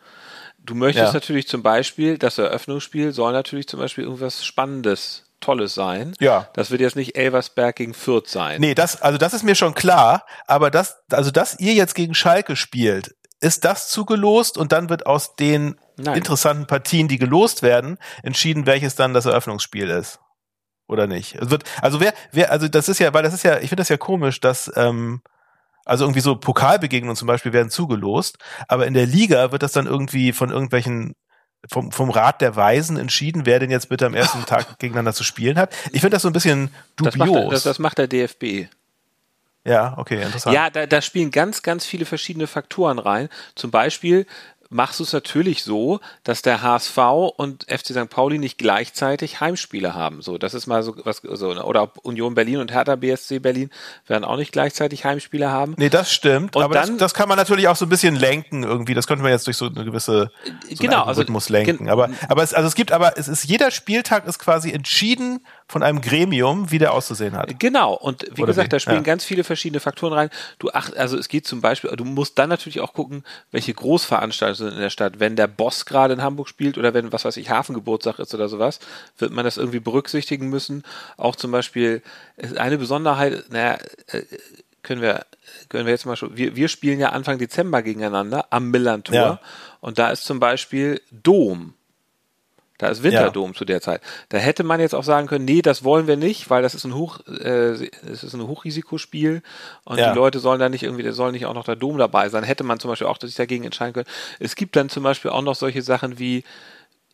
Du möchtest Ja. natürlich zum Beispiel, das Eröffnungsspiel soll natürlich zum Beispiel irgendwas Spannendes, Tolles sein. Ja. Das wird jetzt nicht Elversberg gegen Fürth sein. Nee, das, also das ist mir schon klar, aber das, also dass ihr jetzt gegen Schalke spielt, ist das zugelost und dann wird aus den Nein. interessanten Partien, die gelost werden, entschieden, welches dann das Eröffnungsspiel ist. Oder nicht? Es wird, also wer, wer, also das ist ja, weil das ist ja, ich finde das ja komisch, dass, ähm, also irgendwie so Pokalbegegnungen zum Beispiel werden zugelost, aber in der Liga wird das dann irgendwie von irgendwelchen vom, vom Rat der Weisen entschieden, wer denn jetzt bitte am ersten Tag gegeneinander zu spielen hat. Ich finde das so ein bisschen das, dubios. macht, der- das, das macht der DFB. ja, okay, interessant. Ja, da, da spielen ganz, ganz viele verschiedene Faktoren rein. Zum Beispiel machst du es natürlich so, dass der HSV und FC St. Pauli nicht gleichzeitig Heimspiele haben. So, das ist mal so was, so, oder ob Union Berlin und Hertha BSC Berlin werden auch nicht gleichzeitig Heimspiele haben. Nee, das stimmt. Und aber dann- das, das kann man natürlich auch so ein bisschen lenken irgendwie. Das könnte man jetzt durch so eine gewisse so Genau, einen also, lenken. aber aber es, also es gibt aber es ist jeder Spieltag ist quasi entschieden von einem Gremium, wie der auszusehen hat. Genau, und wie Oder gesagt, wie? da spielen Ja. ganz viele verschiedene Faktoren rein. Du acht, also es geht zum Beispiel, du musst dann natürlich auch gucken, welche Großveranstaltungen sind in der Stadt. Wenn der Boss gerade in Hamburg spielt oder wenn, was weiß ich, Hafengeburtstag ist oder sowas, wird man das irgendwie berücksichtigen müssen. Auch zum Beispiel eine Besonderheit, naja, äh, können wir, können wir jetzt mal schon, wir, wir spielen ja Anfang Dezember gegeneinander am Millantor Ja. und da ist zum Beispiel Dom. Da ist Winterdom zu der Zeit. Da hätte man jetzt auch sagen können, nee, das wollen wir nicht, weil das ist ein Hoch, äh, es ist ein Hochrisikospiel und Ja. die Leute sollen da nicht irgendwie, da soll nicht auch noch der Dom dabei sein. Hätte man zum Beispiel auch sich dagegen entscheiden können. Es gibt dann zum Beispiel auch noch solche Sachen wie,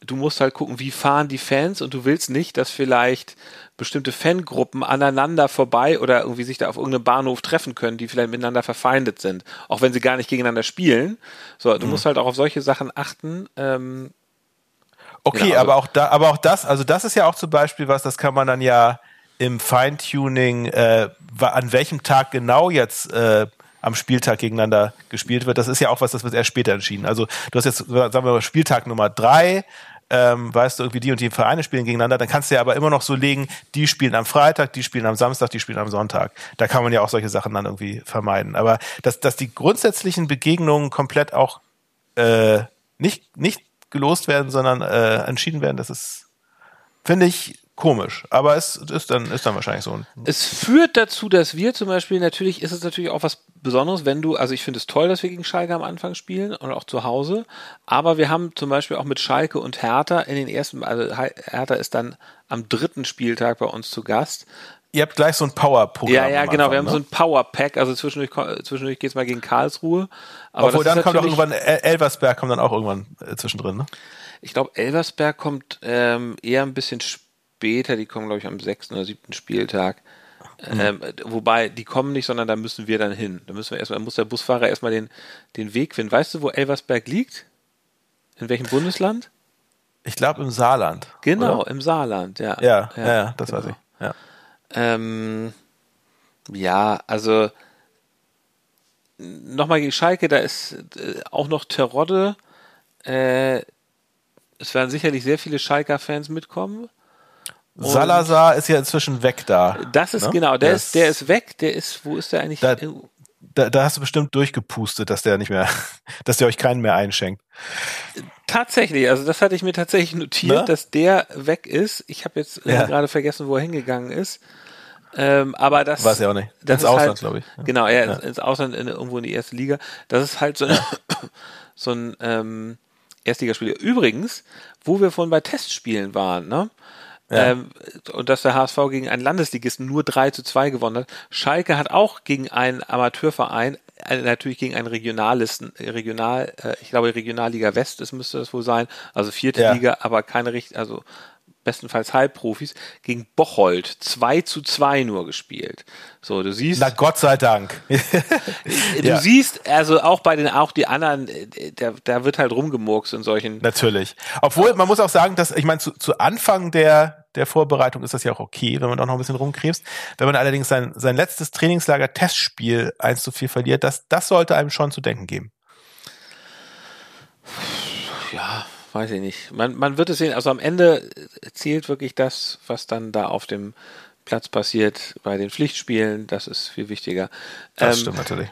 du musst halt gucken, wie fahren die Fans und du willst nicht, dass vielleicht bestimmte Fangruppen aneinander vorbei oder irgendwie sich da auf irgendeinem Bahnhof treffen können, die vielleicht miteinander verfeindet sind, auch wenn sie gar nicht gegeneinander spielen. So, Mhm. du musst halt auch auf solche Sachen achten. Ähm, Okay, Genau, also- aber auch da, aber auch das, also das ist ja auch zum Beispiel was, das kann man dann ja im Feintuning, äh, an welchem Tag genau jetzt äh, am Spieltag gegeneinander gespielt wird. Das ist ja auch was, das wird erst später entschieden. Also du hast jetzt, sagen wir mal, Spieltag Nummer drei, ähm, weißt du, irgendwie die und die Vereine spielen gegeneinander, dann kannst du ja aber immer noch so legen, die spielen am Freitag, die spielen am Samstag, die spielen am Sonntag. Da kann man ja auch solche Sachen dann irgendwie vermeiden. Aber dass, dass die grundsätzlichen Begegnungen komplett auch äh, nicht, nicht gelost werden, sondern äh, entschieden werden, das ist, finde ich, komisch. Aber es ist dann, ist dann wahrscheinlich so. Es führt dazu, dass wir zum Beispiel, natürlich ist es natürlich auch was Besonderes, wenn du, also ich finde es toll, dass wir gegen Schalke am Anfang spielen und auch zu Hause, aber wir haben zum Beispiel auch mit Schalke und Hertha in den ersten, also Hertha ist dann am dritten Spieltag bei uns zu Gast. Ihr habt gleich so ein Power-Programm. Ja, ja, genau. Anfang, wir haben ne? so ein Power-Pack. Also zwischendurch, zwischendurch geht es mal gegen Karlsruhe. Aber Obwohl, dann kommt auch irgendwann, Elversberg kommt dann auch irgendwann äh, zwischendrin, ne? Ich glaube, Elversberg kommt ähm, eher ein bisschen später später, die kommen, glaube ich, am sechsten oder siebten Spieltag. Mhm. Ähm, wobei, die kommen nicht, sondern da müssen wir dann hin. Da müssen wir erstmal, muss der Busfahrer erstmal den, den Weg finden. Weißt du, wo Elversberg liegt? In welchem Bundesland? Ich glaube im Saarland. Genau, oder? im Saarland, ja. Ja, ja, ja das genau. weiß ich. Ja, ähm, ja also nochmal gegen Schalke, da ist äh, auch noch Terodde. Äh, es werden sicherlich sehr viele Schalker-Fans mitkommen. Und Salazar ist ja inzwischen weg da. Das ist ne? genau, der, ist, der ist weg, der ist, wo ist der eigentlich? Da, da, da hast du bestimmt durchgepustet, dass der nicht mehr, dass der euch keinen mehr einschenkt. Tatsächlich, also das hatte ich mir tatsächlich notiert, ne? dass der weg ist. Ich habe jetzt äh, ja. gerade vergessen, wo er hingegangen ist. Ähm, aber das. Weiß ja auch nicht. Das ins Ausland, halt, glaube ich. Genau, er ja. ins Ausland, in, irgendwo in die erste Liga. Das ist halt so, eine, so ein ähm, Erstligaspiel. Übrigens, wo wir vorhin bei Testspielen waren, ne? Ja. Ähm, und dass der HSV gegen einen Landesligisten nur 3 zu 2 gewonnen hat. Schalke hat auch gegen einen Amateurverein, äh, natürlich gegen einen Regionallisten, Regional, äh, ich glaube Regionalliga West, es müsste das wohl sein, also vierte ja. Liga, aber keine richtig, also bestenfalls Halbprofis, gegen Bocholt 2 zu 2 nur gespielt. So, du siehst. Na Gott sei Dank. du ja. siehst, also auch bei den, auch die anderen, da, da wird halt rumgemurkst in solchen. Natürlich. Obwohl, man muss auch sagen, dass, ich meine, zu, zu Anfang der, der Vorbereitung ist das ja auch okay, wenn man auch noch ein bisschen rumkrebst. Wenn man allerdings sein, sein letztes Trainingslager-Testspiel 1 zu 4 verliert, das, das sollte einem schon zu denken geben. Weiß ich nicht. Man, man wird es sehen. Also am Ende zählt wirklich das, was dann da auf dem Platz passiert bei den Pflichtspielen. Das ist viel wichtiger. Das ähm, stimmt natürlich.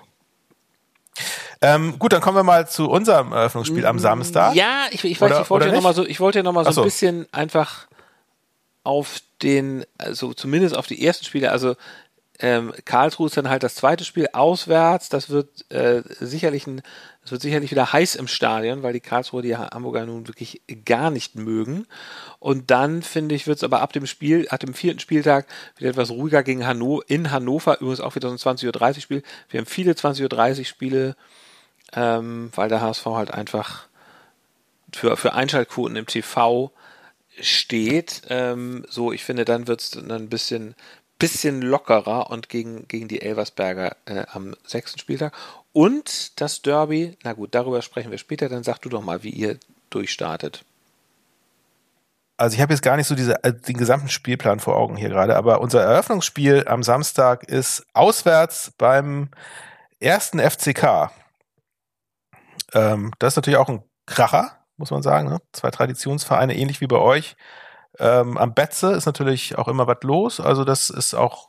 Ähm, gut, dann kommen wir mal zu unserem Eröffnungsspiel am Samstag. Ja, ich, ich weiß, oder, ich wollte ja nochmal so, ich wollte ja noch mal so, so ein bisschen einfach auf den, also zumindest auf die ersten Spiele, also ähm, Karlsruhe ist dann halt das zweite Spiel auswärts. Das wird äh, sicherlich ein, das wird sicherlich wieder heiß im Stadion, weil die Karlsruhe die Hamburger nun wirklich gar nicht mögen. Und dann finde ich, wird es aber ab dem Spiel, ab dem vierten Spieltag wieder etwas ruhiger gegen Hannover, in Hannover, übrigens auch wieder so ein 20.30 Uhr Spiel. Wir haben viele 20.30 Uhr Spiele, ähm, weil der HSV halt einfach für, für Einschaltquoten im TV steht. Ähm, so, ich finde, dann wird es dann ein bisschen, bisschen lockerer und gegen, gegen die Elversberger äh, am sechsten Spieltag. Und das Derby, na gut, darüber sprechen wir später, dann sag du doch mal, wie ihr durchstartet. Also ich habe jetzt gar nicht so diese, äh, den gesamten Spielplan vor Augen hier gerade, aber unser Eröffnungsspiel am Samstag ist auswärts beim ersten FCK. Ähm, das ist natürlich auch ein Kracher, muss man sagen. Ne? Zwei Traditionsvereine, ähnlich wie bei euch. Ähm, am Betze ist natürlich auch immer was los. Also das ist auch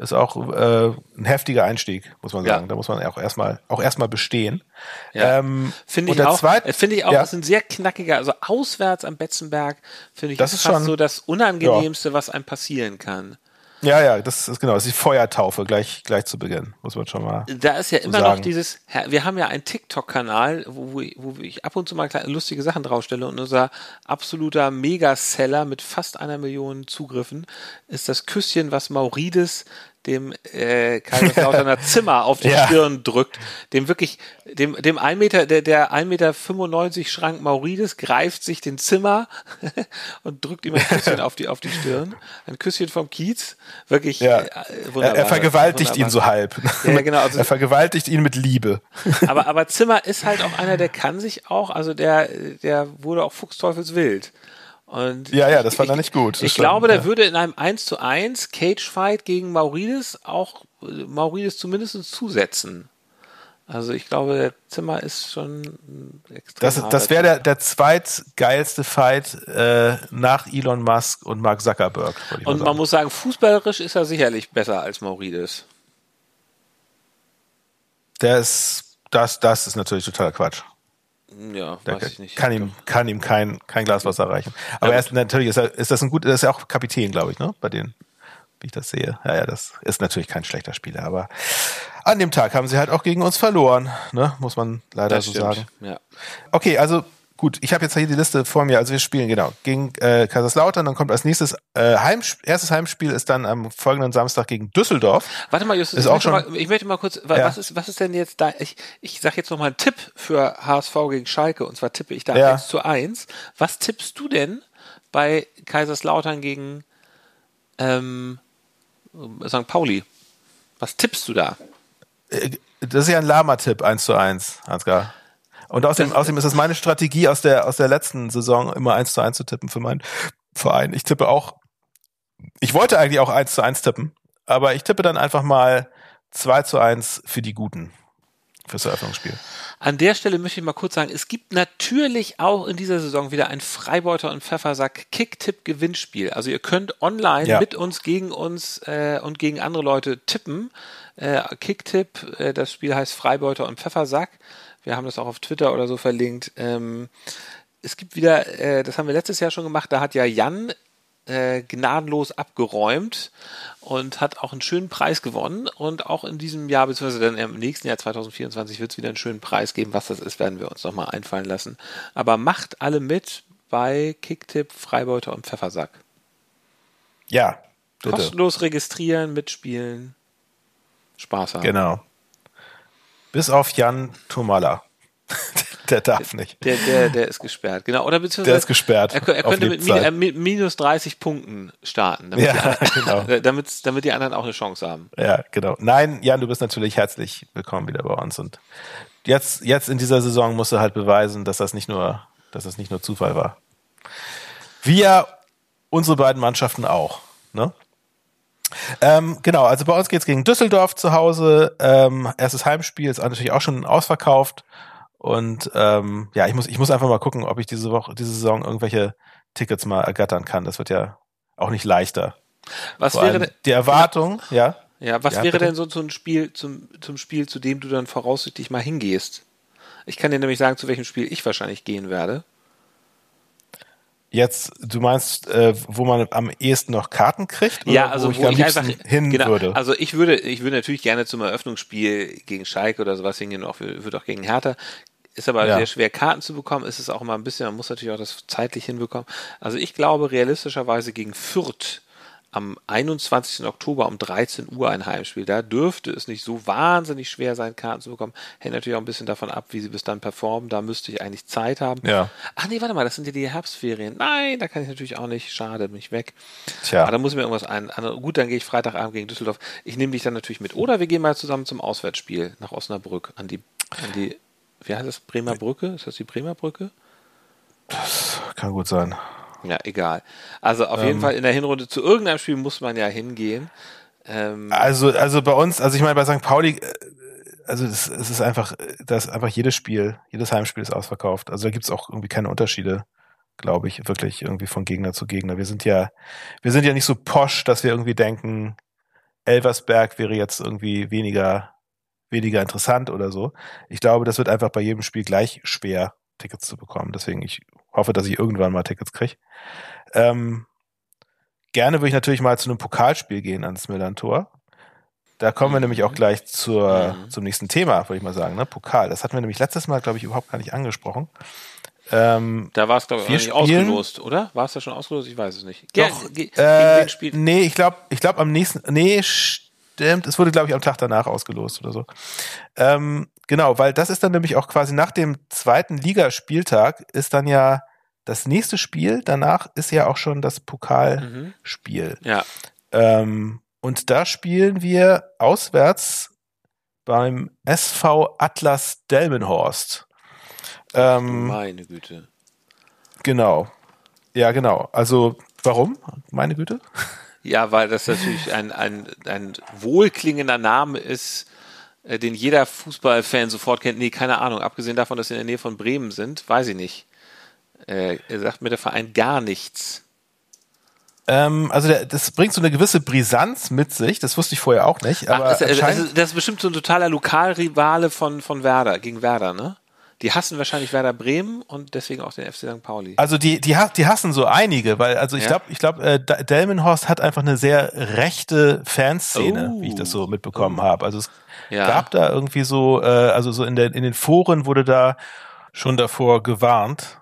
ist auch äh, ein heftiger Einstieg, muss man sagen. Ja. Da muss man auch erstmal auch erstmal bestehen. Ja. Ähm, finde ich, auch. Finde ich auch. Ja. Das ist ein sehr knackiger. Also auswärts am Betzenberg finde ich das ist fast schon, so das Unangenehmste, was einem passieren kann. Ja, ja, das ist genau, das ist die Feuertaufe gleich, gleich zu Beginn, muss man schon mal. Da ist ja immer sagen. noch dieses, wir haben ja einen TikTok-Kanal, wo, wo ich ab und zu mal lustige Sachen draufstelle und unser absoluter Megaseller mit fast einer Million Zugriffen ist das Küsschen, was Maurides dem äh, Kaiserslauterner Zimmer auf die ja. Stirn drückt, dem wirklich, dem, dem ein Meter, der, der 1,95 Meter 95 Schrank Maurides greift sich den Zimmer und drückt ihm ein Küsschen auf die, auf die Stirn. Ein Küsschen vom Kiez. Wirklich ja. äh, wunderbar. Er, er vergewaltigt wunderbar. ihn so halb. Ja, genau. Also, er vergewaltigt ihn mit Liebe. aber, aber Zimmer ist halt auch einer, der kann sich auch, also der, der wurde auch fuchsteufelswild. Und ja, ja, das fand er nicht gut. Ich, glaube, der ja. würde in einem 1 zu 1 Cage Fight gegen Maurides auch Maurides zumindest zusetzen. Also ich glaube, der Zimmer ist schon extrem. Das, das wäre der, der zweitgeilste Fight äh, nach Elon Musk und Mark Zuckerberg. Und man muss sagen, fußballerisch ist er sicherlich besser als Maurides. Der ist, das, das ist natürlich totaler Quatsch. Ja, der weiß ich nicht. Kann ihm, kann ihm kein, kein Glas Wasser reichen. Aber ja, er ist natürlich, ist, er, ist das ein gut, das ist ja auch Kapitän, glaube ich, ne, bei denen wie ich das sehe. Ja, ja, das ist natürlich kein schlechter Spieler, aber an dem Tag haben sie halt auch gegen uns verloren, ne? muss man leider das so stimmt. sagen. Ja. Okay, also gut, ich habe jetzt hier die Liste vor mir. Also wir spielen genau gegen äh, Kaiserslautern, dann kommt als nächstes äh, Heimsp erstes Heimspiel ist dann am folgenden Samstag gegen Düsseldorf. Warte mal, Justus, ist ich, auch schon, mal, ich möchte mal kurz, was ja. ist was ist denn jetzt da? Ich, ich sage jetzt noch mal einen Tipp für HSV gegen Schalke und zwar tippe ich da ja. 1 zu 1. Was tippst du denn bei Kaiserslautern gegen ähm, St. Pauli. Was tippst du da? Äh, das ist ja ein Lama-Tipp, 1 zu 1, Ansgar. Und außerdem, außerdem ist es meine Strategie aus der, aus der letzten Saison, immer 1 zu 1 zu tippen für meinen Verein. Ich tippe auch, ich wollte eigentlich auch 1 zu 1 tippen, aber ich tippe dann einfach mal 2 zu 1 für die Guten fürs Eröffnungsspiel. An der Stelle möchte ich mal kurz sagen, es gibt natürlich auch in dieser Saison wieder ein Freibeuter und Pfeffersack Kicktipp-Gewinnspiel. Also ihr könnt online ja. mit uns, gegen uns äh, und gegen andere Leute tippen. Äh, Kicktipp, äh, das Spiel heißt Freibeuter und Pfeffersack. Wir haben das auch auf Twitter oder so verlinkt. Ähm, es gibt wieder, äh, das haben wir letztes Jahr schon gemacht, da hat ja Jan äh, gnadenlos abgeräumt und hat auch einen schönen Preis gewonnen. Und auch in diesem Jahr, beziehungsweise dann im nächsten Jahr 2024 wird es wieder einen schönen Preis geben. Was das ist, werden wir uns nochmal einfallen lassen. Aber macht alle mit bei Kicktipp, Freibeuter und Pfeffersack. Ja. Bitte. Kostenlos registrieren, mitspielen, Spaß haben. Genau. Bis auf Jan Tomala. der darf nicht. Der, der, der ist gesperrt, genau. Oder beziehungsweise der ist gesperrt. Er, er könnte mit, äh, mit, minus 30 Punkten starten, damit, ja, die, genau. damit, damit die anderen auch eine Chance haben. Ja, genau. Nein, Jan, du bist natürlich herzlich willkommen wieder bei uns. Und jetzt, jetzt in dieser Saison musst du halt beweisen, dass das nicht nur, dass das nicht nur Zufall war. Wir, unsere beiden Mannschaften auch. Ne? Ähm, genau, also bei uns geht's gegen Düsseldorf zu Hause. Ähm, erstes Heimspiel ist natürlich auch schon ausverkauft. Und ähm, ja, ich muss, ich muss einfach mal gucken, ob ich diese Woche, diese Saison irgendwelche Tickets mal ergattern kann. Das wird ja auch nicht leichter. Was Vor wäre denn, die Erwartung, ja? Ja, was ja, wäre bitte? denn so, ein Spiel zum, zum Spiel, zu dem du dann voraussichtlich mal hingehst? Ich kann dir nämlich sagen, zu welchem Spiel ich wahrscheinlich gehen werde. Jetzt, du meinst, äh, wo man am ehesten noch Karten kriegt? Ja, also wo ich, wo ich einfach hin genau, würde. Also ich würde, ich würde natürlich gerne zum Eröffnungsspiel gegen Schalke oder sowas hingehen, auch würde auch gegen Hertha. Ist aber ja. sehr schwer, Karten zu bekommen. Ist es auch immer ein bisschen, man muss natürlich auch das zeitlich hinbekommen. Also ich glaube realistischerweise gegen Fürth am 21. Oktober um 13 Uhr ein Heimspiel. Da dürfte es nicht so wahnsinnig schwer sein, Karten zu bekommen. Hängt natürlich auch ein bisschen davon ab, wie sie bis dann performen. Da müsste ich eigentlich Zeit haben. Ja. Ach nee, warte mal, das sind ja die Herbstferien. Nein, da kann ich natürlich auch nicht. Schade, bin ich weg. Tja. Aber da muss ich mir irgendwas ein. Gut, dann gehe ich Freitagabend gegen Düsseldorf. Ich nehme dich dann natürlich mit. Oder wir gehen mal zusammen zum Auswärtsspiel nach Osnabrück an die, an die wie heißt das? Bremer Brücke? Ist das die Bremer Brücke? Das kann gut sein. Ja, egal. Also auf ähm, jeden Fall in der Hinrunde zu irgendeinem Spiel muss man ja hingehen. Ähm, also, also bei uns, also ich meine bei St. Pauli, äh, also es, ist einfach, das einfach jedes Spiel, jedes Heimspiel ist ausverkauft. Also da gibt es auch irgendwie keine Unterschiede, glaube ich, wirklich irgendwie von Gegner zu Gegner. Wir sind ja, wir sind ja nicht so posch, dass wir irgendwie denken, Elversberg wäre jetzt irgendwie weniger weniger interessant oder so. Ich glaube, das wird einfach bei jedem Spiel gleich schwer, Tickets zu bekommen. Deswegen, ich hoffe, dass ich irgendwann mal Tickets kriege. Ähm, gerne würde ich natürlich mal zu einem Pokalspiel gehen ans Millern-Tor. Da kommen wir mhm. nämlich auch gleich zur, mhm. zum nächsten Thema, würde ich mal sagen, ne? Pokal. Das hatten wir nämlich letztes Mal, glaube ich, überhaupt gar nicht angesprochen. Ähm, da war es, glaube ich, ausgelost, oder? War es da schon ausgelost? Ich weiß es nicht. Doch, Ge äh, nee, ich glaube, ich glaube am nächsten, nee, Stimmt, es wurde, glaube ich, am Tag danach ausgelost oder so. Ähm, genau, weil das ist dann nämlich auch quasi nach dem zweiten Ligaspieltag ist dann ja das nächste Spiel, danach ist ja auch schon das Pokalspiel. Mhm. Ja. Ähm, und da spielen wir auswärts beim SV Atlas Delmenhorst. Ähm, Meine Güte. Genau. Ja, genau. Also, warum? Meine Güte? Ja, weil das natürlich ein, ein, ein wohlklingender Name ist den jeder Fußballfan sofort kennt. Nee, keine Ahnung. Abgesehen davon, dass sie in der Nähe von Bremen sind, weiß ich nicht. Äh, sagt mir der Verein gar nichts. Ähm, also der, das bringt so eine gewisse Brisanz mit sich. Das wusste ich vorher auch nicht. Aber Ach, das, ist, das ist bestimmt so ein totaler Lokalrivale von, von Werder, gegen Werder, ne? Die hassen wahrscheinlich Werder Bremen und deswegen auch den FC St. Pauli. Also die, die, die hassen so einige, weil also ich Ja. glaube, ich glaube, äh, Delmenhorst hat einfach eine sehr rechte Fanszene, Oh. wie ich das so mitbekommen habe. Also es Ja. gab da irgendwie so, äh, also so in der in den Foren wurde da schon davor gewarnt.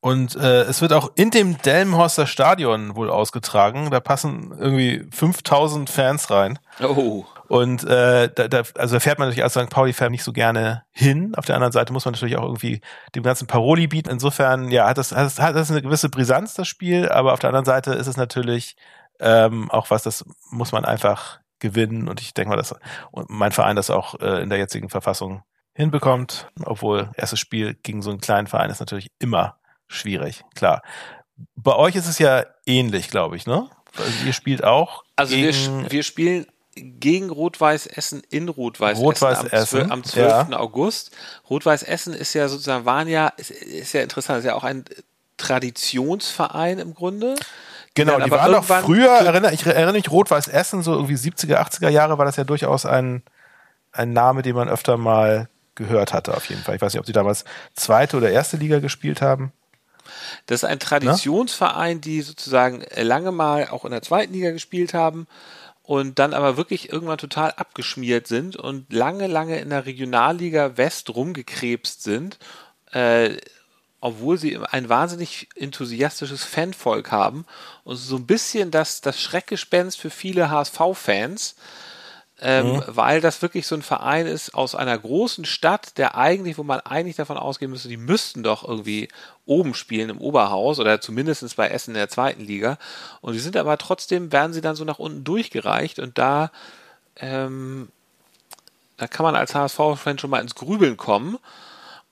Und äh, es wird auch in dem Delmenhorster Stadion wohl ausgetragen. Da passen irgendwie 5000 Fans rein. Oh. Und äh, da, da, also da fährt man natürlich als St. Pauli-Fan nicht so gerne hin. Auf der anderen Seite muss man natürlich auch irgendwie dem ganzen Paroli bieten. Insofern, ja, hat das, hat das, hat das eine gewisse Brisanz, das Spiel, aber auf der anderen Seite ist es natürlich ähm, auch was, das muss man einfach gewinnen. Und ich denke mal, dass mein Verein das auch äh, in der jetzigen Verfassung hinbekommt, obwohl erstes Spiel gegen so einen kleinen Verein ist natürlich immer schwierig, klar. Bei euch ist es ja ähnlich, glaube ich, ne? Also ihr spielt auch. Also wir, wir spielen gegen Rot-Weiß Essen in Rot-Weiß Rot-Weiß Essen am, Essen, am 12. ja. August. Rot-Weiß Essen ist ja sozusagen, waren ja, ist, ist ja interessant, ist ja auch ein Traditionsverein im Grunde. Genau, die waren doch früher, erinnere, ich erinnere mich, Rot-Weiß Essen, so irgendwie 70er, 80er Jahre war das ja durchaus ein, ein Name, den man öfter mal gehört hatte, auf jeden Fall. Ich weiß nicht, ob sie damals zweite oder erste Liga gespielt haben. Das ist ein Traditionsverein, die sozusagen lange mal auch in der zweiten Liga gespielt haben und dann aber wirklich irgendwann total abgeschmiert sind und lange, lange in der Regionalliga West rumgekrebst sind, äh, obwohl sie ein wahnsinnig enthusiastisches Fanvolk haben und so ein bisschen das, das Schreckgespenst für viele HSV-Fans. Ähm, weil das wirklich so ein Verein ist aus einer großen Stadt, der eigentlich, wo man eigentlich davon ausgehen müsste, die müssten doch irgendwie oben spielen im Oberhaus oder zumindest bei Essen in der zweiten Liga. Und die sind aber trotzdem, werden sie dann so nach unten durchgereicht und da, ähm, da kann man als HSV-Fan schon mal ins Grübeln kommen.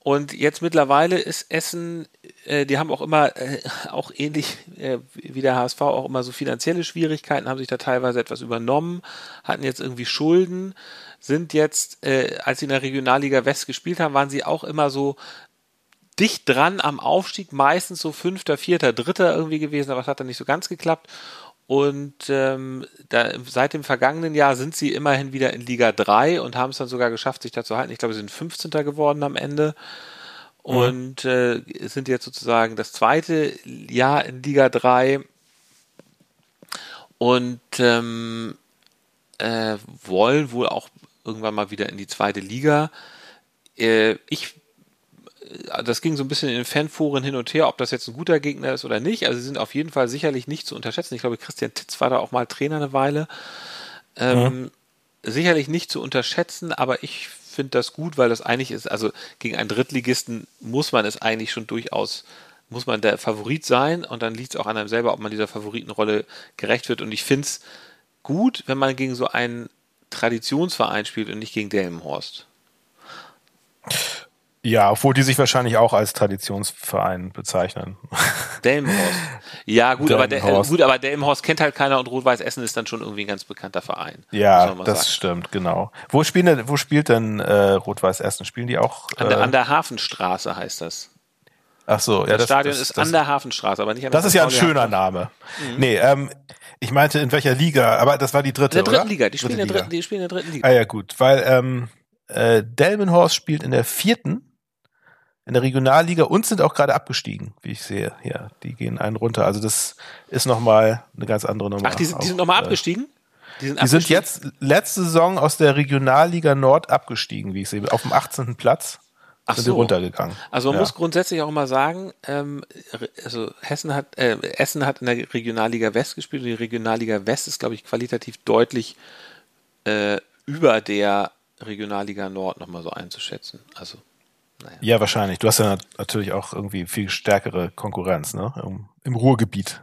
Und jetzt mittlerweile ist Essen, äh, die haben auch immer, äh, auch ähnlich äh, wie der HSV, auch immer so finanzielle Schwierigkeiten, haben sich da teilweise etwas übernommen, hatten jetzt irgendwie Schulden, sind jetzt, äh, als sie in der Regionalliga West gespielt haben, waren sie auch immer so dicht dran am Aufstieg, meistens so fünfter, vierter, dritter irgendwie gewesen, aber es hat dann nicht so ganz geklappt. Und ähm, da, seit dem vergangenen Jahr sind sie immerhin wieder in Liga 3 und haben es dann sogar geschafft, sich da zu halten. Ich glaube, sie sind 15. geworden am Ende und äh, sind jetzt sozusagen das zweite Jahr in Liga 3 und ähm, äh, wollen wohl auch irgendwann mal wieder in die zweite Liga. Äh, ich das ging so ein bisschen in den Fanforen hin und her, ob das jetzt ein guter Gegner ist oder nicht. Also sie sind auf jeden Fall sicherlich nicht zu unterschätzen. Ich glaube, Christian Titz war da auch mal Trainer eine Weile. Ähm, Sicherlich nicht zu unterschätzen, aber ich finde das gut, weil das eigentlich ist, also gegen einen Drittligisten muss man es eigentlich schon durchaus, muss man der Favorit sein und dann liegt es auch an einem selber, ob man dieser Favoritenrolle gerecht wird. Und ich finde es gut, wenn man gegen so einen Traditionsverein spielt und nicht gegen Delmenhorst. Ja, obwohl die sich wahrscheinlich auch als Traditionsverein bezeichnen. Delmenhorst. Ja, gut, aber, der, äh, Delmenhorst. gut, aber Delmenhorst kennt halt keiner und Rot-Weiß Essen ist dann schon irgendwie ein ganz bekannter Verein. Ja, das sagen. stimmt, genau. Wo, spielen denn, wo spielt denn äh, Rot-Weiß Essen? Spielen die auch? An der, äh, an der Hafenstraße heißt das. ach so, ja, Das, das Stadion das, ist das, an der Hafenstraße, aber nicht an der Das ist ja ein schöner Name. Nee, ähm, ich meinte in welcher Liga, aber das war die dritte, In der dritten oder? Liga, die spielen, in der Dritte dritten, die spielen in der dritten Liga. Ah ja, gut, weil ähm, äh, Delmenhorst spielt in der vierten, in der Regionalliga und sind auch gerade abgestiegen, wie ich sehe. Ja, die gehen einen runter. Also das ist nochmal eine ganz andere Nummer. Ach, die sind, die sind nochmal äh, abgestiegen? Die sind, Die sind jetzt letzte Saison aus der Regionalliga Nord abgestiegen, wie ich sehe. Auf dem 18. Platz Ach sind so. sie runtergegangen. Also man ja. muss grundsätzlich auch mal sagen, ähm, also Hessen hat, äh, Essen hat in der Regionalliga West gespielt und die Regionalliga West ist, glaube ich, qualitativ deutlich äh, über der Regionalliga Nord nochmal so einzuschätzen. Also, naja. Ja, wahrscheinlich. Du hast ja nat- natürlich auch irgendwie viel stärkere Konkurrenz, ne? Im, im Ruhrgebiet.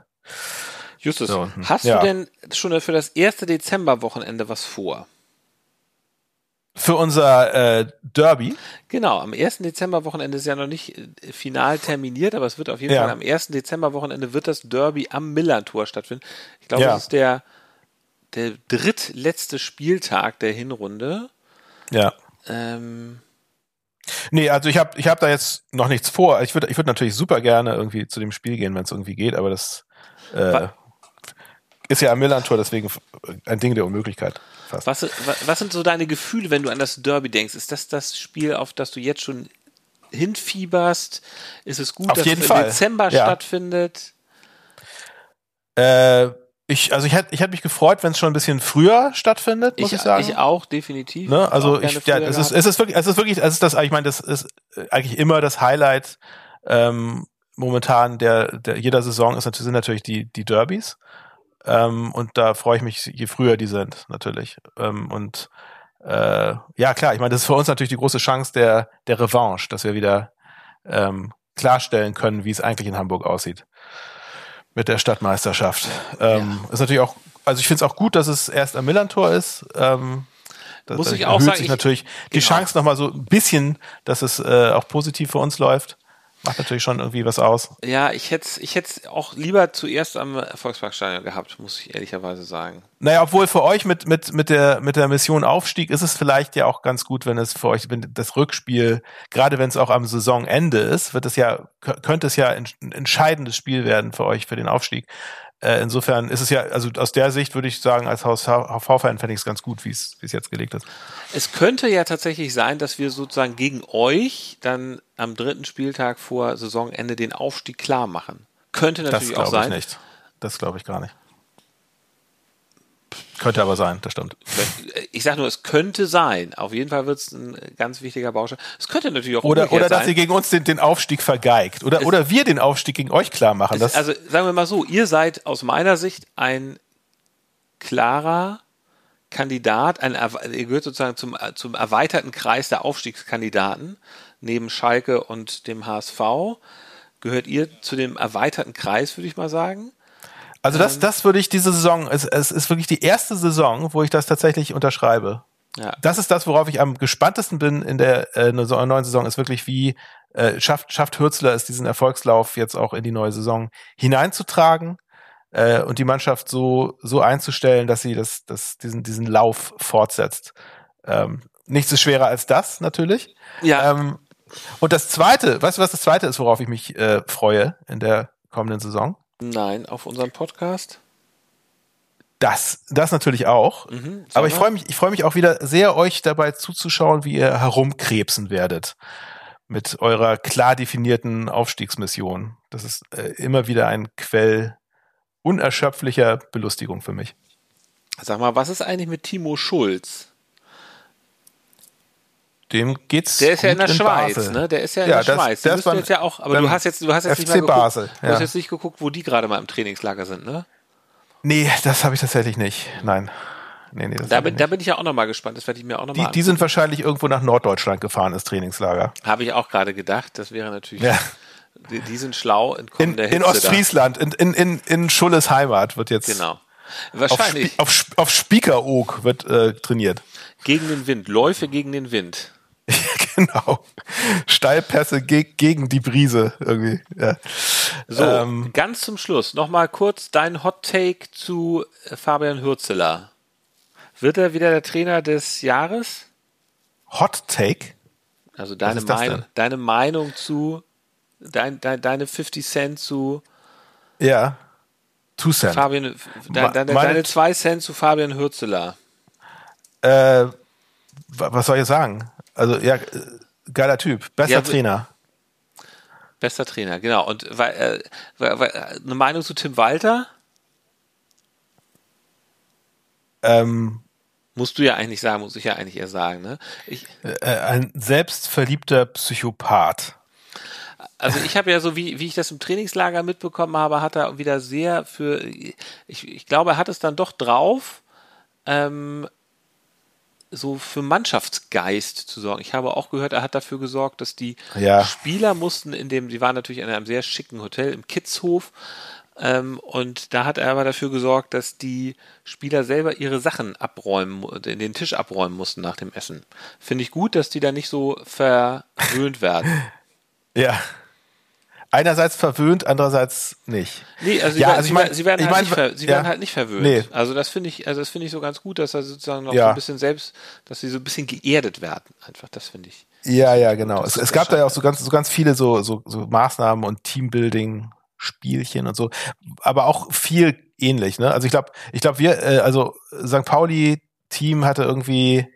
Justus, unten. hast Ja. du denn schon für das erste Dezemberwochenende was vor? Für unser äh, Derby. Genau, am 1. Dezemberwochenende ist ja noch nicht äh, final terminiert, aber es wird auf jeden Ja. Fall am 1. Dezemberwochenende wird das Derby am Millantor stattfinden. Ich glaube, Ja. das ist der, der drittletzte Spieltag der Hinrunde. Ja. Ähm, Nee, also ich habe ich hab da jetzt noch nichts vor. Ich würde ich würd natürlich super gerne irgendwie zu dem Spiel gehen, wenn es irgendwie geht, aber das äh, ist ja am Millantor, deswegen ein Ding der Unmöglichkeit. Fast. was, wa- was sind so deine Gefühle, wenn du an das Derby denkst? Ist das das Spiel, auf das du jetzt schon hinfieberst? Ist es gut, Auf dass es im Fall, Dezember ja. stattfindet? Äh, ich, also ich hätte ich hätte mich gefreut, wenn es schon ein bisschen früher stattfindet, muss ich, sagen. ich auch, definitiv. Ne? Also Auch ich, ja, es ist, es ist wirklich, es ist wirklich, es ist das, ich meine, das ist eigentlich immer das Highlight ähm, momentan der, der jeder Saison ist natürlich, sind natürlich die, die Derbys. Ähm, und da freue ich mich, je früher die sind, natürlich. Ähm, und äh, ja, klar, ich meine, das ist für uns natürlich die große Chance der, der Revanche, dass wir wieder ähm, klarstellen können, wie es eigentlich in Hamburg aussieht. Mit der Stadtmeisterschaft. Ähm, Ist natürlich auch, also ich finde es auch gut, dass es erst am Millantor ist. Ähm, das, Muss ich auch erhöht sagen, sich ich- natürlich die genau. Chance nochmal so ein bisschen, dass es äh, auch positiv für uns läuft. Macht natürlich schon irgendwie was aus. Ja, ich hätte ich hätte auch lieber zuerst am Volksparkstadion gehabt, muss ich ehrlicherweise sagen. Naja, obwohl für euch mit, mit, mit, der, mit der Mission Aufstieg ist es vielleicht ja auch ganz gut, wenn es für euch, wenn das Rückspiel, gerade wenn es auch am Saisonende ist, wird es ja, kö- könnte es ja ein entscheidendes Spiel werden für euch für den Aufstieg. Äh, insofern ist es ja, also aus der Sicht würde ich sagen, als HV-Fan fände ich es ganz gut, wie es jetzt gelegt ist. Es könnte ja tatsächlich sein, dass wir sozusagen gegen euch dann am dritten Spieltag vor Saisonende den Aufstieg klar machen. Könnte Das natürlich auch glaube ich sein. nicht. Das glaube ich gar nicht. Könnte aber sein, das stimmt. Ich sage nur, es könnte sein. Auf jeden Fall wird es ein ganz wichtiger Baustein. Es könnte natürlich auch Oder, oder dass sein. ihr gegen uns den, den Aufstieg vergeigt. Oder, Es- oder wir den Aufstieg gegen euch klar machen. Das, also sagen wir mal so, ihr seid aus meiner Sicht ein klarer Kandidat, ein, ihr gehört sozusagen zum, äh, zum erweiterten Kreis der Aufstiegskandidaten. Neben Schalke und dem HSV gehört ihr zu dem erweiterten Kreis, würde ich mal sagen. Also das, das würde ich diese Saison, es, es ist wirklich die erste Saison, wo ich das tatsächlich unterschreibe. Ja. Das ist das, worauf ich am gespanntesten bin in der äh, ne- neuen Saison, ist wirklich, wie äh, schafft, schafft Hürzler es, diesen Erfolgslauf jetzt auch in die neue Saison hineinzutragen äh, und die Mannschaft so, so einzustellen, dass sie das, das, diesen, diesen Lauf fortsetzt. Ähm, nichts ist schwerer als das, natürlich. Ja. Ähm, und das Zweite, weißt du, was das Zweite ist, worauf ich mich äh, freue in der kommenden Saison? Nein, auf unserem Podcast. Das, das natürlich auch. Mhm, Aber ich freue mich, ich freue mich auch wieder sehr, euch dabei zuzuschauen, wie ihr herumkrebsen werdet mit eurer klar definierten Aufstiegsmission. Das ist äh, immer wieder ein Quell unerschöpflicher Belustigung für mich. Sag mal, was ist eigentlich mit Timo Schulz? Dem geht's Der ist ja in der Schweiz, Basel. ne? Der ist ja in Ja, der das- Schweiz. der Die ist jetzt ja auch, aber du hast jetzt, du hast jetzt nicht FC mal geguckt, Basel, du ja. hast jetzt nicht geguckt, wo die gerade mal im Trainingslager sind, ne? Nee, das habe ich tatsächlich nicht. Nein. Nee, nee, Da bin, da nicht. bin ich ja auch nochmal gespannt. Das werde ich mir auch die, nochmal die sind wahrscheinlich irgendwo nach Norddeutschland gefahren ins Trainingslager. Habe ich auch gerade gedacht. Das wäre natürlich. Ja. Die, die sind schlau in In, kommender Hitze. in Ostfriesland, in, in, in, in Schulles Heimat wird jetzt Da. Genau. auf, Wahrscheinlich Spi- auf, Sp- auf Spiekeroog wird äh, trainiert. gegen den Wind. Läufe gegen den Wind. genau. Steilpässe ge gegen die Brise irgendwie. Ja. So, Ähm, ganz zum Schluss nochmal kurz dein Hot Take zu äh, Fabian Hürzeler. Wird er wieder der Trainer des Jahres? Hot Take. Also deine, denn? deine Meinung zu, dein, dein, deine 50 Cent zu Ja. Two Cent. Fabian, Ma- dein, deine, meine- deine 2 Cent zu Fabian Hürzeler. Äh, wa- was soll ich sagen? Also, ja, äh, geiler Typ. Bester Ja, Trainer. Bester Trainer, genau. Und weil, äh, eine Meinung zu Tim Walter? Ähm, Musst du ja eigentlich sagen, muss ich ja eigentlich eher sagen. Ne? Ich, äh, ein selbstverliebter Psychopath. also ich habe ja so, wie, wie ich das im Trainingslager mitbekommen habe, hat er wieder sehr für, ich, ich glaube, er hat es dann doch drauf, ähm, so für Mannschaftsgeist zu sorgen. Ich habe auch gehört, er hat dafür gesorgt, dass die Ja. Spieler mussten in dem, die waren natürlich in einem sehr schicken Hotel im Kitzhof, ähm, und da hat er aber dafür gesorgt, dass die Spieler selber ihre Sachen abräumen, mu- den Tisch abräumen mussten nach dem Essen. Finde ich gut, dass die da nicht so verwöhnt werden. Ja. Einerseits verwöhnt, andererseits nicht. Nee, also sie, Ja, werden, also ich sie, mein- werden- sie werden, ich halt, mein, nicht sie ja. werden halt nicht verwöhnt. Nee. Also das finde ich, also das finde ich so ganz gut, dass er sozusagen noch Ja. so ein bisschen selbst, dass sie so ein bisschen geerdet werden. Einfach, das finde ich. Ja, ja, genau. Es, es gab da ja auch so ganz, so ganz viele so, so, so Maßnahmen und Teambuilding-Spielchen und so, aber auch viel ähnlich. Ne? Also ich glaube, ich glaube, wir, äh, also St. Pauli-Team hatte irgendwie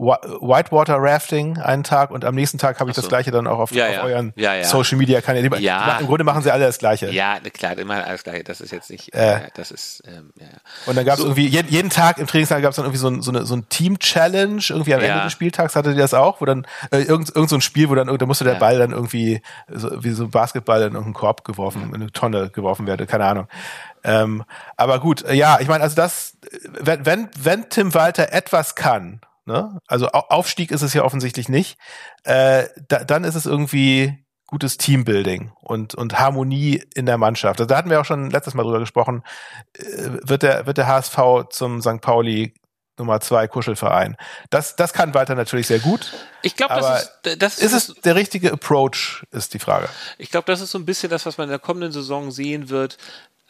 Whitewater Rafting einen Tag und am nächsten Tag habe ich so. das gleiche dann auch auf, Ja, auf ja. euren Ja. Social Media Kanälen. Ja. Im Grunde machen sie alle das gleiche. Ja, klar, immer alles gleich. Das ist jetzt nicht, Äh. äh, das ist, ähm, ja. Und dann gab es So. irgendwie, jeden, jeden Tag im Trainingslager gab es dann irgendwie so ein, so eine, so ein Team-Challenge, irgendwie am. Ende des Spieltags hatte die das auch, wo dann äh, irgend, irgend so ein Spiel, wo dann da musste der. Ball dann irgendwie so, wie so ein Basketball in irgendeinen Korb geworfen, in eine Tonne geworfen werde, keine Ahnung. Ähm, aber gut, ja, ich meine, also das, wenn, wenn, wenn Tim Walter etwas kann, ne, also Au- Aufstieg ist es ja offensichtlich nicht, äh, da, dann ist es irgendwie gutes Teambuilding und, und Harmonie in der Mannschaft. Also da hatten wir auch schon letztes Mal drüber gesprochen, äh, wird der, wird der HSV zum St. Pauli Nummer zwei Kuschelverein. Das, das kann Walter natürlich sehr gut. Ich glaube, das ist, das Ist es der richtige Approach, ist die Frage. Ich glaube, das ist so ein bisschen das, was man in der kommenden Saison sehen wird.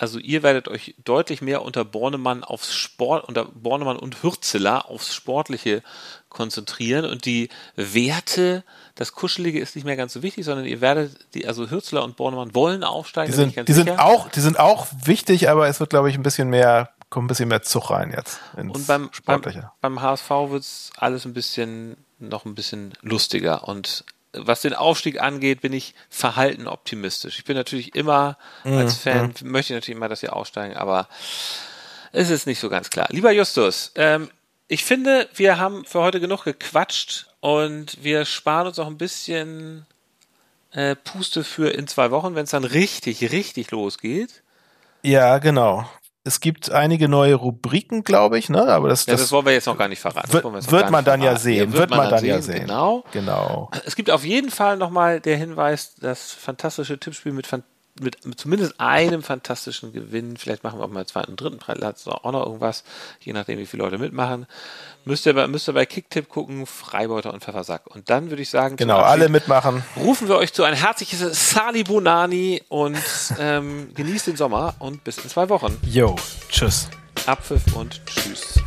Also ihr werdet euch deutlich mehr unter Bornemann aufs Sport, unter Bornemann und Hürzeler aufs Sportliche konzentrieren und die Werte, das Kuschelige ist nicht mehr ganz so wichtig, sondern ihr werdet, die, also Hürzeler und Bornemann wollen aufsteigen. Die sind, die sind auch, die sind auch wichtig, aber es wird, glaube ich, ein bisschen mehr, kommt ein bisschen mehr Zug rein jetzt ins Und beim, beim, Sportliche. beim HSV wird's alles ein bisschen, noch ein bisschen lustiger. Und was den Aufstieg angeht, bin ich verhalten optimistisch. Ich bin natürlich immer Mhm, als Fan, möchte ich natürlich immer, dass wir aufsteigen, aber es ist nicht so ganz klar. Lieber Justus, ähm, ich finde, wir haben für heute genug gequatscht und wir sparen uns auch ein bisschen äh, Puste für in zwei Wochen, wenn es dann richtig, richtig losgeht. Ja, genau. Es gibt einige neue Rubriken, glaube ich, ne? Aber das, Ja, das, das, wollen wir jetzt noch gar nicht verraten. Wird, wir wird man nicht dann ja verraten. sehen. wird man dann ja sehen. Genau. Genau. Es gibt auf jeden Fall nochmal der Hinweis, das fantastische Tippspiel mit, fan- mit, mit zumindest einem fantastischen Gewinn. Vielleicht machen wir auch mal einen zweiten, dritten Platz oder auch noch irgendwas, je nachdem, wie viele Leute mitmachen. Müsst ihr bei, müsst ihr bei Kicktipp gucken, Freibeuter und Pfeffersack. Und dann würde ich sagen, Genau, alle mitmachen. rufen wir euch zu ein herzliches Sali Bonani und ähm, genießt den Sommer und bis in zwei Wochen. Yo, tschüss. Abpfiff und tschüss.